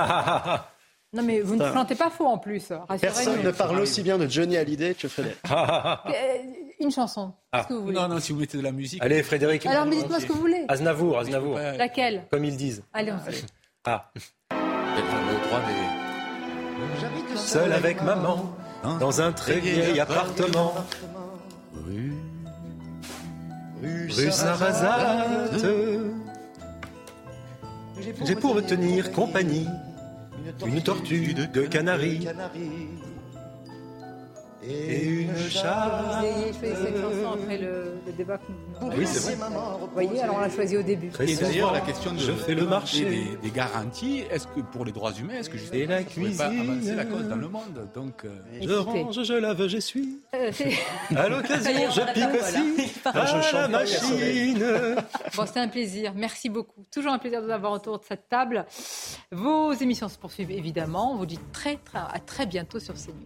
Non, mais vous ne plantez pas faux en plus. Personne ne parle aussi bien de Johnny Hallyday que Frédéric. [laughs] Euh, Une chanson. Qu'est-ce que vous voulez Non, non, si vous mettez de la musique. Allez, Frédéric. Alors, mais dites-moi ce que vous voulez. Aznavour, Aznavour. Laquelle Comme ils disent. Allez, on sait. Ah. Le droit des. Seul avec maman, dans un très vieil appartement. Rue. Rue Sarrazate. J'ai pour me tenir compagnie une tortue de Canaries et une Vous chatte. avez choisi cette chanson après le, le débat que nous Oui, c'est vrai. Vous voyez, alors on l'a choisi au début. Et d'ailleurs, la question de, je fais le marché. Des, des garanties, est-ce que pour les droits humains, est-ce que justement, la pourrait pas cuisine. avancer la cause dans le monde Donc, euh, Je range, je lave, j'essuie. Euh, c'est- À l'occasion, je pique voilà. aussi à la machine. [laughs] Bon, c'était un plaisir. Merci beaucoup. Toujours un plaisir de vous avoir autour de cette table. Vos émissions se poursuivent évidemment. On vous dit très, très, à très bientôt sur CNews.